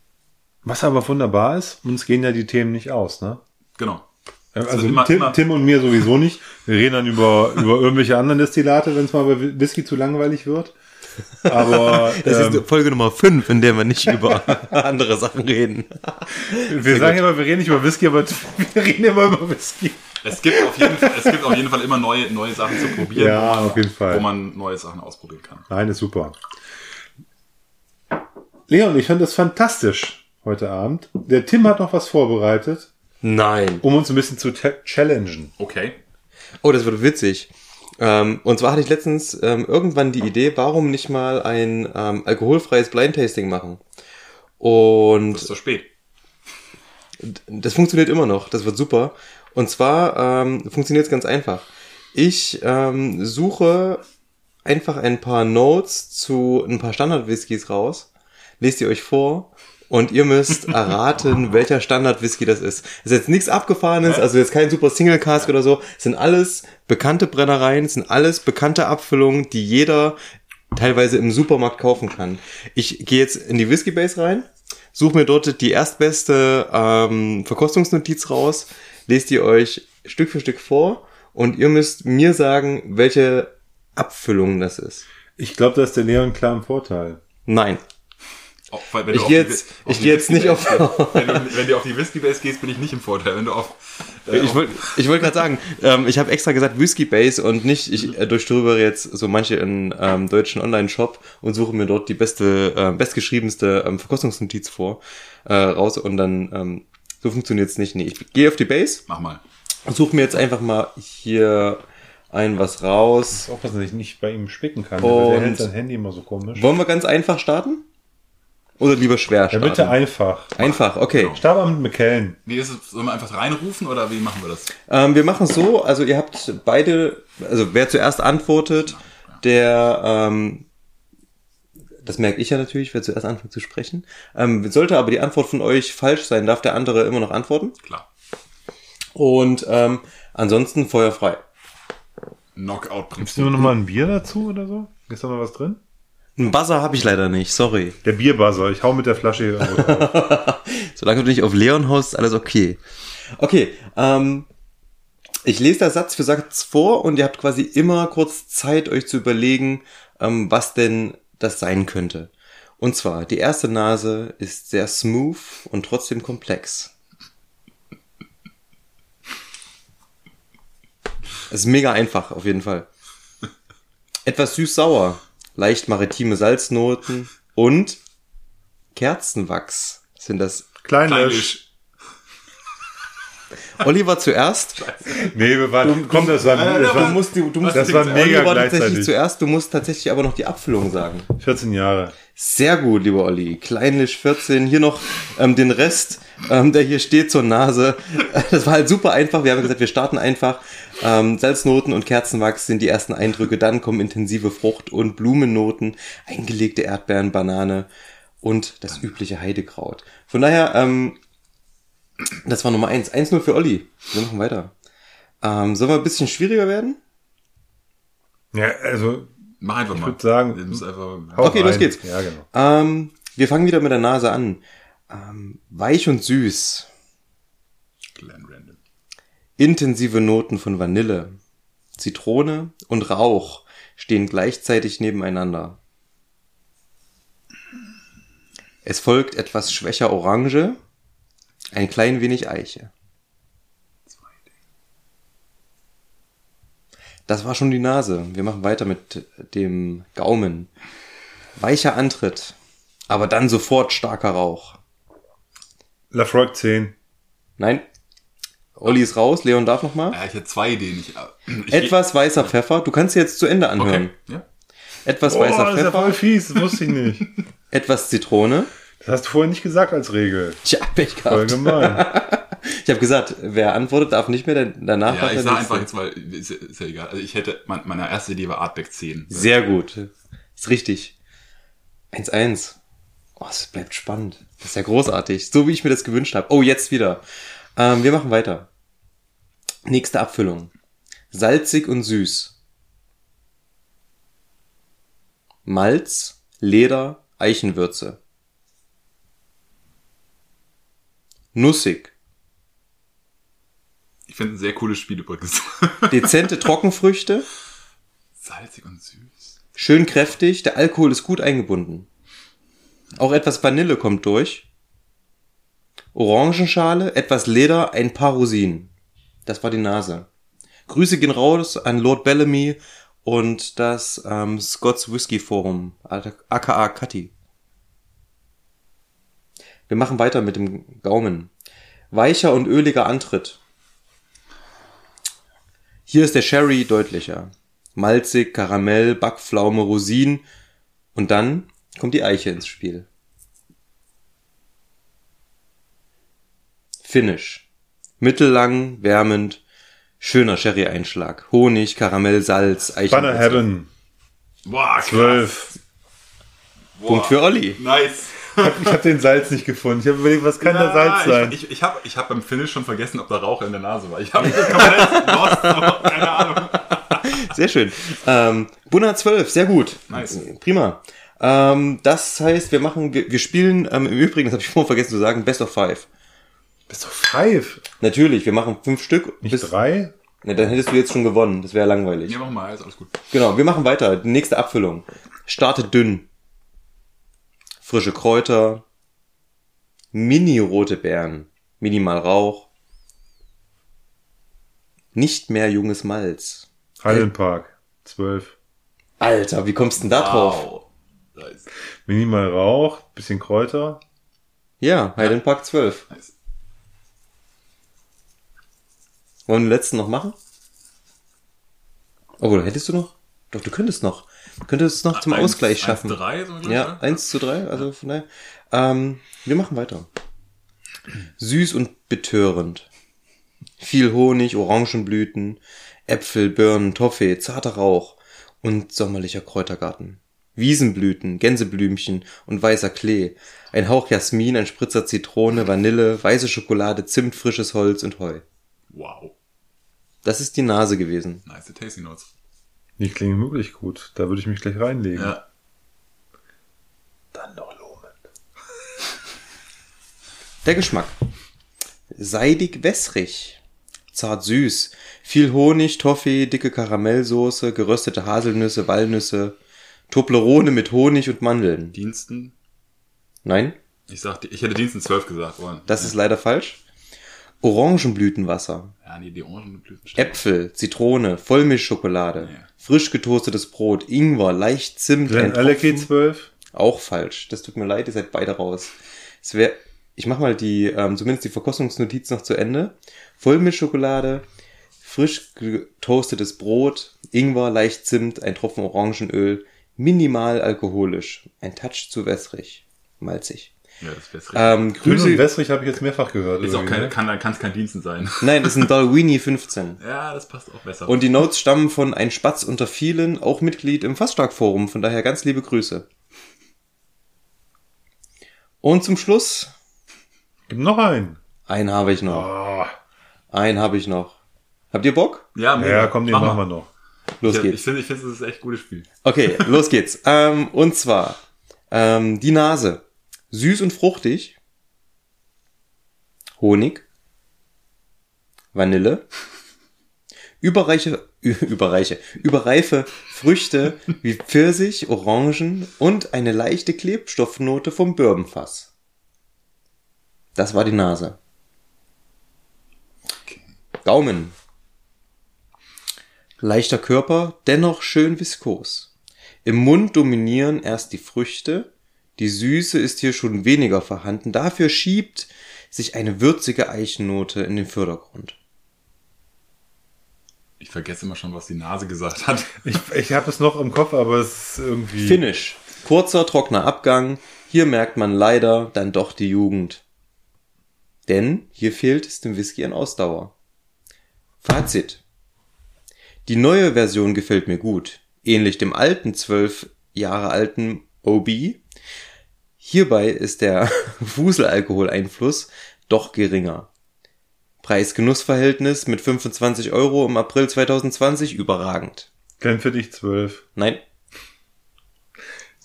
Was aber wunderbar ist, uns gehen ja die Themen nicht aus, ne? Genau. Also wird immer- Tim, immer- Tim und mir sowieso nicht. Wir reden dann über, über irgendwelche anderen Destillate, wenn es mal bei Whisky zu langweilig wird. Aber Das ähm, ist Folge Nummer 5, in der wir nicht über andere Sachen reden. wir sagen immer, wir reden nicht über Whisky, aber wir reden immer über Whisky. Es gibt auf jeden Fall, es gibt auf jeden Fall immer neue, neue Sachen zu probieren, Ja, wo, man, auf jeden Fall. wo man neue Sachen ausprobieren kann. Nein, ist super. Leon, ich fand das fantastisch heute Abend. Der Tim hat noch was vorbereitet, Nein. um uns ein bisschen zu challengen. Okay. Oh, das wird witzig. Ähm, und zwar hatte ich letztens ähm, irgendwann die Idee, warum nicht mal ein ähm, alkoholfreies Blind Tasting machen. Und Das ist zu spät. das funktioniert immer noch. Das wird super. Und zwar ähm, funktioniert es ganz einfach. Ich ähm, suche einfach ein paar Notes zu ein paar Standard-Whiskys raus, lest die euch vor und ihr müsst erraten, welcher Standard-Whisky das ist. Es ist jetzt nichts Abgefahrenes, also jetzt kein super Single-Cask oder so. Es sind alles bekannte Brennereien, es sind alles bekannte Abfüllungen, die jeder teilweise im Supermarkt kaufen kann. Ich gehe jetzt in die Whisky Base rein, suche mir dort die erstbeste ähm, Verkostungsnotiz raus, lest die euch Stück für Stück vor und ihr müsst mir sagen, welche Abfüllung das ist. Ich glaube, da ist der Leon klar im Vorteil. Nein. Weil wenn Ich gehe die- jetzt- auf ich die gehe jetzt nicht auf- gehst, wenn, du, wenn du auf die Whisky Base gehst, bin ich nicht im Vorteil. Wenn du auf, äh, Ich wollte ich wollt gerade sagen, ähm, ich habe extra gesagt Whisky Base und nicht, ich äh, durchstöbere jetzt so manche in ähm, deutschen Online-Shop und suche mir dort die beste, äh, bestgeschriebenste ähm, Verkostungsnotiz vor, äh, raus und dann, ähm, so funktioniert's nicht. Nee, ich gehe auf die Base mach mal. und suche mir jetzt einfach mal hier ein was raus. Aufpassen, dass ich nicht bei ihm spicken kann. Und- der hält sein Handy immer so komisch. Wollen wir ganz einfach starten? Oder lieber schwer Ja, starten? bitte einfach. Einfach, okay. Stabsamt McKellen. Wie ist es? Sollen wir einfach reinrufen oder wie machen wir das? Ähm, wir machen so, also ihr habt beide, also wer zuerst antwortet, der, ähm, das merke ich ja natürlich, wer zuerst anfängt zu sprechen. Ähm, sollte aber die Antwort von euch falsch sein, darf der andere immer noch antworten. Klar. Und ähm, ansonsten feuerfrei. Gibst Knockout-Prinzip. du mir noch mal ein Bier dazu oder so? Ist da noch was drin? Einen Buzzer habe ich leider nicht, sorry. Der Bierbuzzer. Ich hau mit der Flasche hier. Solange du nicht auf Leon haust, alles okay. Okay, ähm, ich lese der Satz für Satz vor und ihr habt quasi immer kurz Zeit, euch zu überlegen, ähm, was denn das sein könnte. Und zwar, die erste Nase ist sehr smooth und trotzdem komplex. Es ist mega einfach, auf jeden Fall. Etwas süß-sauer, leicht maritime Salznoten und Kerzenwachs sind das. Kleinlisch. Kleinisch. Oliver zuerst. Nee, wir waren, komm, das war, das Du war musst, du, du musst das war mega Oliver tatsächlich gleichzeitig. zuerst, du musst tatsächlich aber noch die Abfüllung sagen. 14 Jahre. Sehr gut, lieber Olli. Kleinlich 14. Hier noch ähm, den Rest, ähm, der hier steht zur Nase. Das war halt super einfach. Wir haben gesagt, wir starten einfach. Ähm, Salznoten und Kerzenwachs sind die ersten Eindrücke. Dann kommen intensive Frucht- und Blumennoten, eingelegte Erdbeeren, Banane und das übliche Heidekraut. Von daher, ähm, das war Nummer eins. 1-0 für Olli. Wir machen weiter. Ähm, sollen wir ein bisschen schwieriger werden? Ja, also, Mach einfach mal. würd sagen- Wir müssen einfach, hau Okay, los rein. geht's. Ja, genau. Ähm, wir fangen wieder mit der Nase an. Ähm, weich und süß. Glenn Random. Intensive Noten von Vanille, Zitrone und Rauch stehen gleichzeitig nebeneinander. Es folgt etwas schwächer Orange, ein klein wenig Eiche. Das war schon die Nase. Wir machen weiter mit dem Gaumen. Weicher Antritt, aber dann sofort starker Rauch. Lafroig 10. Nein. Olli ist raus, Leon darf noch mal. Ja, ich hätte zwei Ideen. Ich, äh, ich Etwas weißer Pfeffer. Du kannst sie jetzt zu Ende anhören. Okay. Ja. Etwas Oh, weißer das ist ja voll Pfeffer, fies, das wusste ich nicht. etwas Zitrone. Das hast du vorher nicht gesagt als Regel. Tja, Pech Voll gehabt. gemein. Ich habe gesagt, wer antwortet, darf nicht mehr, denn danach Ja, ich sag einfach jetzt mal, ist, ja- ist ja egal. Also ich hätte, mein, meine erste Idee war Artback 10. Sehr gut. Ist richtig. 1-1. Oh, es bleibt spannend. Das ist ja großartig. So wie ich mir das gewünscht habe. Oh, jetzt wieder. Ähm, wir machen weiter. Nächste Abfüllung. Salzig und süß. Malz, Leder, Eichenwürze. Nussig. Ich finde ein sehr cooles Spiel übrigens. Dezente Trockenfrüchte. Salzig und süß. Schön kräftig, der Alkohol ist gut eingebunden. Auch etwas Vanille kommt durch. Orangenschale, etwas Leder, ein paar Rosinen. Das war die Nase. Grüße gehen raus an Lord Bellamy und das ähm, Scots Whisky Forum, aka Cutty. Wir machen weiter mit dem Gaumen. Weicher und öliger Antritt. Hier ist der Sherry deutlicher. Malzig, Karamell, Backpflaume, Rosinen. Und dann kommt die Eiche ins Spiel. Finish. Mittellang, wärmend, schöner Sherry-Einschlag. Honig, Karamell, Salz, Eiche. Banner Heaven. Boah, krass. 12. Boah. Punkt für Olli. Nice. Ich habe den Salz nicht gefunden. Ich habe überlegt, was kann da Salz sein? Ich, ich, ich habe ich hab beim Finish schon vergessen, ob da Rauch in der Nase war. Ich habe komplett lost, keine Ahnung. Sehr schön. Ähm, Bunna 12, sehr gut. Nice. Prima. Ähm, das heißt, wir machen, wir, wir spielen ähm, im Übrigen, das habe ich vorhin vergessen zu sagen, Best of Five. Bist doch five. Natürlich, wir machen fünf Stück. Nicht bis, drei? Ne, dann hättest du jetzt schon gewonnen. Das wäre langweilig. Ja, mach mal, ist alles gut. Genau, wir machen weiter. Nächste Abfüllung. Startet dünn. Frische Kräuter. Mini-rote Beeren. Minimal Rauch. Nicht mehr junges Malz. Highland Park, 12. Alter, wie kommst du denn da drauf? Wow. Nice. Minimal Rauch, bisschen Kräuter. Ja, Highland Park 12. nice. Wollen wir den letzten noch machen? Obwohl, hättest du noch? Doch, du könntest noch. Du könntest es noch zum Eins- Ausgleich schaffen. drei, so ja, ne? eins zu drei, also von daher. Ähm, wir machen weiter. Süß und betörend. Viel Honig, Orangenblüten, Äpfel, Birnen, Toffee, zarter Rauch und sommerlicher Kräutergarten. Wiesenblüten, Gänseblümchen und weißer Klee. Ein Hauch Jasmin, ein Spritzer Zitrone, Vanille, weiße Schokolade, Zimt, frisches Holz und Heu. Wow. Das ist die Nase gewesen. Nice Tasting Notes. Die klingen wirklich gut. Da würde ich mich gleich reinlegen. Ja. Dann noch Lomen. Der Geschmack. Seidig wässrig. Zart süß. Viel Honig, Toffee, dicke Karamellsoße, geröstete Haselnüsse, Walnüsse. Toblerone mit Honig und Mandeln. Diensten. Nein, Ich sag, ich hätte Diensten 12 gesagt. Aber, das ist leider falsch. Orangenblütenwasser. Ja, nee, die Orangenblüten. Äpfel, Zitrone, Vollmilchschokolade. Ja. Frisch getoastetes Brot, Ingwer, leicht Zimt, Glen Tropfen- 12. Auch falsch. Das tut mir leid, ihr seid beide raus. Es wäre, ich mach mal die, ähm, zumindest die Verkostungsnotiz noch zu Ende. Vollmilchschokolade, frisch getoastetes Brot, Ingwer, leicht Zimt, ein Tropfen Orangenöl, minimal alkoholisch, ein Touch zu wässrig, malzig. Ja, das wäre Ähm, Grün und Grüße. wässrig habe ich jetzt mehrfach gehört. Ist auch ne? kann, kann es kein Diensten sein. Nein, das ist ein Dalwini 15. ja, das passt auch besser. Und die Notes stammen von ein Spatz unter vielen, auch Mitglied im Faststark-Forum, von daher ganz liebe Grüße. Und zum Schluss, Gib noch einen. einen habe ich noch. Oh. Einen habe ich noch. Habt ihr Bock? ja, mega. Ja, komm, den Mach machen wir noch. Los Ich, geht's. ich finde, ich finde, das ist echt ein gutes Spiel. Okay, los geht's. Ähm, und zwar ähm, die Nase. Süß und fruchtig. Honig. Vanille. Überreiche, überreiche, überreife Früchte wie Pfirsich, Orangen und eine leichte Klebstoffnote vom Birbenfass. Das war die Nase. Gaumen. Leichter Körper, dennoch schön viskos. Im Mund dominieren erst die Früchte, die Süße ist hier schon weniger vorhanden, dafür schiebt sich eine würzige Eichennote in den Vordergrund. Ich vergesse immer schon, was die Nase gesagt hat. Ich, ich habe es noch im Kopf, aber es ist irgendwie. Finish. Kurzer, trockener Abgang. Hier merkt man leider dann doch die Jugend. Denn hier fehlt es dem Whisky an Ausdauer. Fazit. Die neue Version gefällt mir gut. Ähnlich dem alten zwölf Jahre alten OB. Hierbei ist der Fuselalkoholeinfluss doch geringer. Preis-Genuss-Verhältnis mit 25 Euro im April 2020 überragend. Glenn für dich 12. Nein,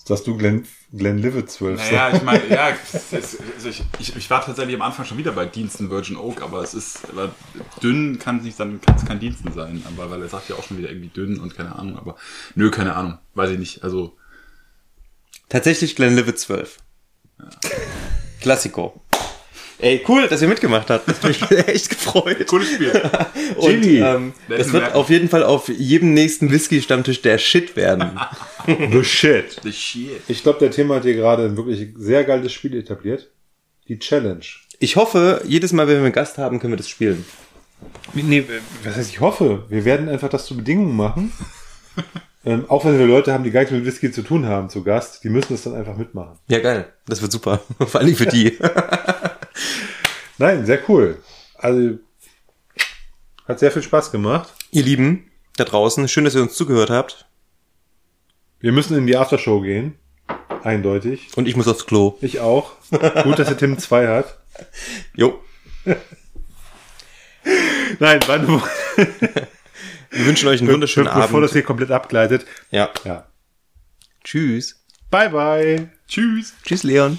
Dass du Glenn, Glenn Livet 12 Naja, ich meine, ja, es also ich, ich, ich war tatsächlich am Anfang schon wieder bei Diensten Virgin Oak, aber es ist, aber dünn kann es nicht sein, kann es kein Diensten sein, aber weil er sagt ja auch schon wieder irgendwie dünn und keine Ahnung, aber nö, keine Ahnung, weiß ich nicht, also Tatsächlich Glenlivet 12. Klassiko. Ey, cool, dass ihr mitgemacht habt. Das hat mich echt gefreut. cooles Spiel. Und, Jimmy. ähm, das wird auf jeden Fall auf jedem nächsten Whisky-Stammtisch der Shit werden. The shit. The shit. Ich glaube, der Thema hat hier gerade ein wirklich sehr geiles Spiel etabliert. Die Challenge. Ich hoffe, jedes Mal, wenn wir einen Gast haben, können wir das spielen. Nee, was heißt, ich hoffe, wir werden einfach das zu Bedingungen machen. Ähm, auch wenn wir Leute haben, die gar nichts mit Whisky zu tun haben, zu Gast, die müssen das dann einfach mitmachen. Ja, geil. Das wird super. Vor allem für die. Nein, sehr cool. Also, hat sehr viel Spaß gemacht. ihr Lieben, da draußen, schön, dass ihr uns zugehört habt. Wir müssen in die Aftershow gehen. Eindeutig. Und ich muss aufs Klo. Ich auch. Gut, dass der Tim zwei hat. Jo. Nein, wann, Wir wünschen euch einen wunderschönen bevor das Abend. hier komplett abgleitet. Ja. Ja. Tschüss. Bye, bye. Tschüss. Tschüss, Leon.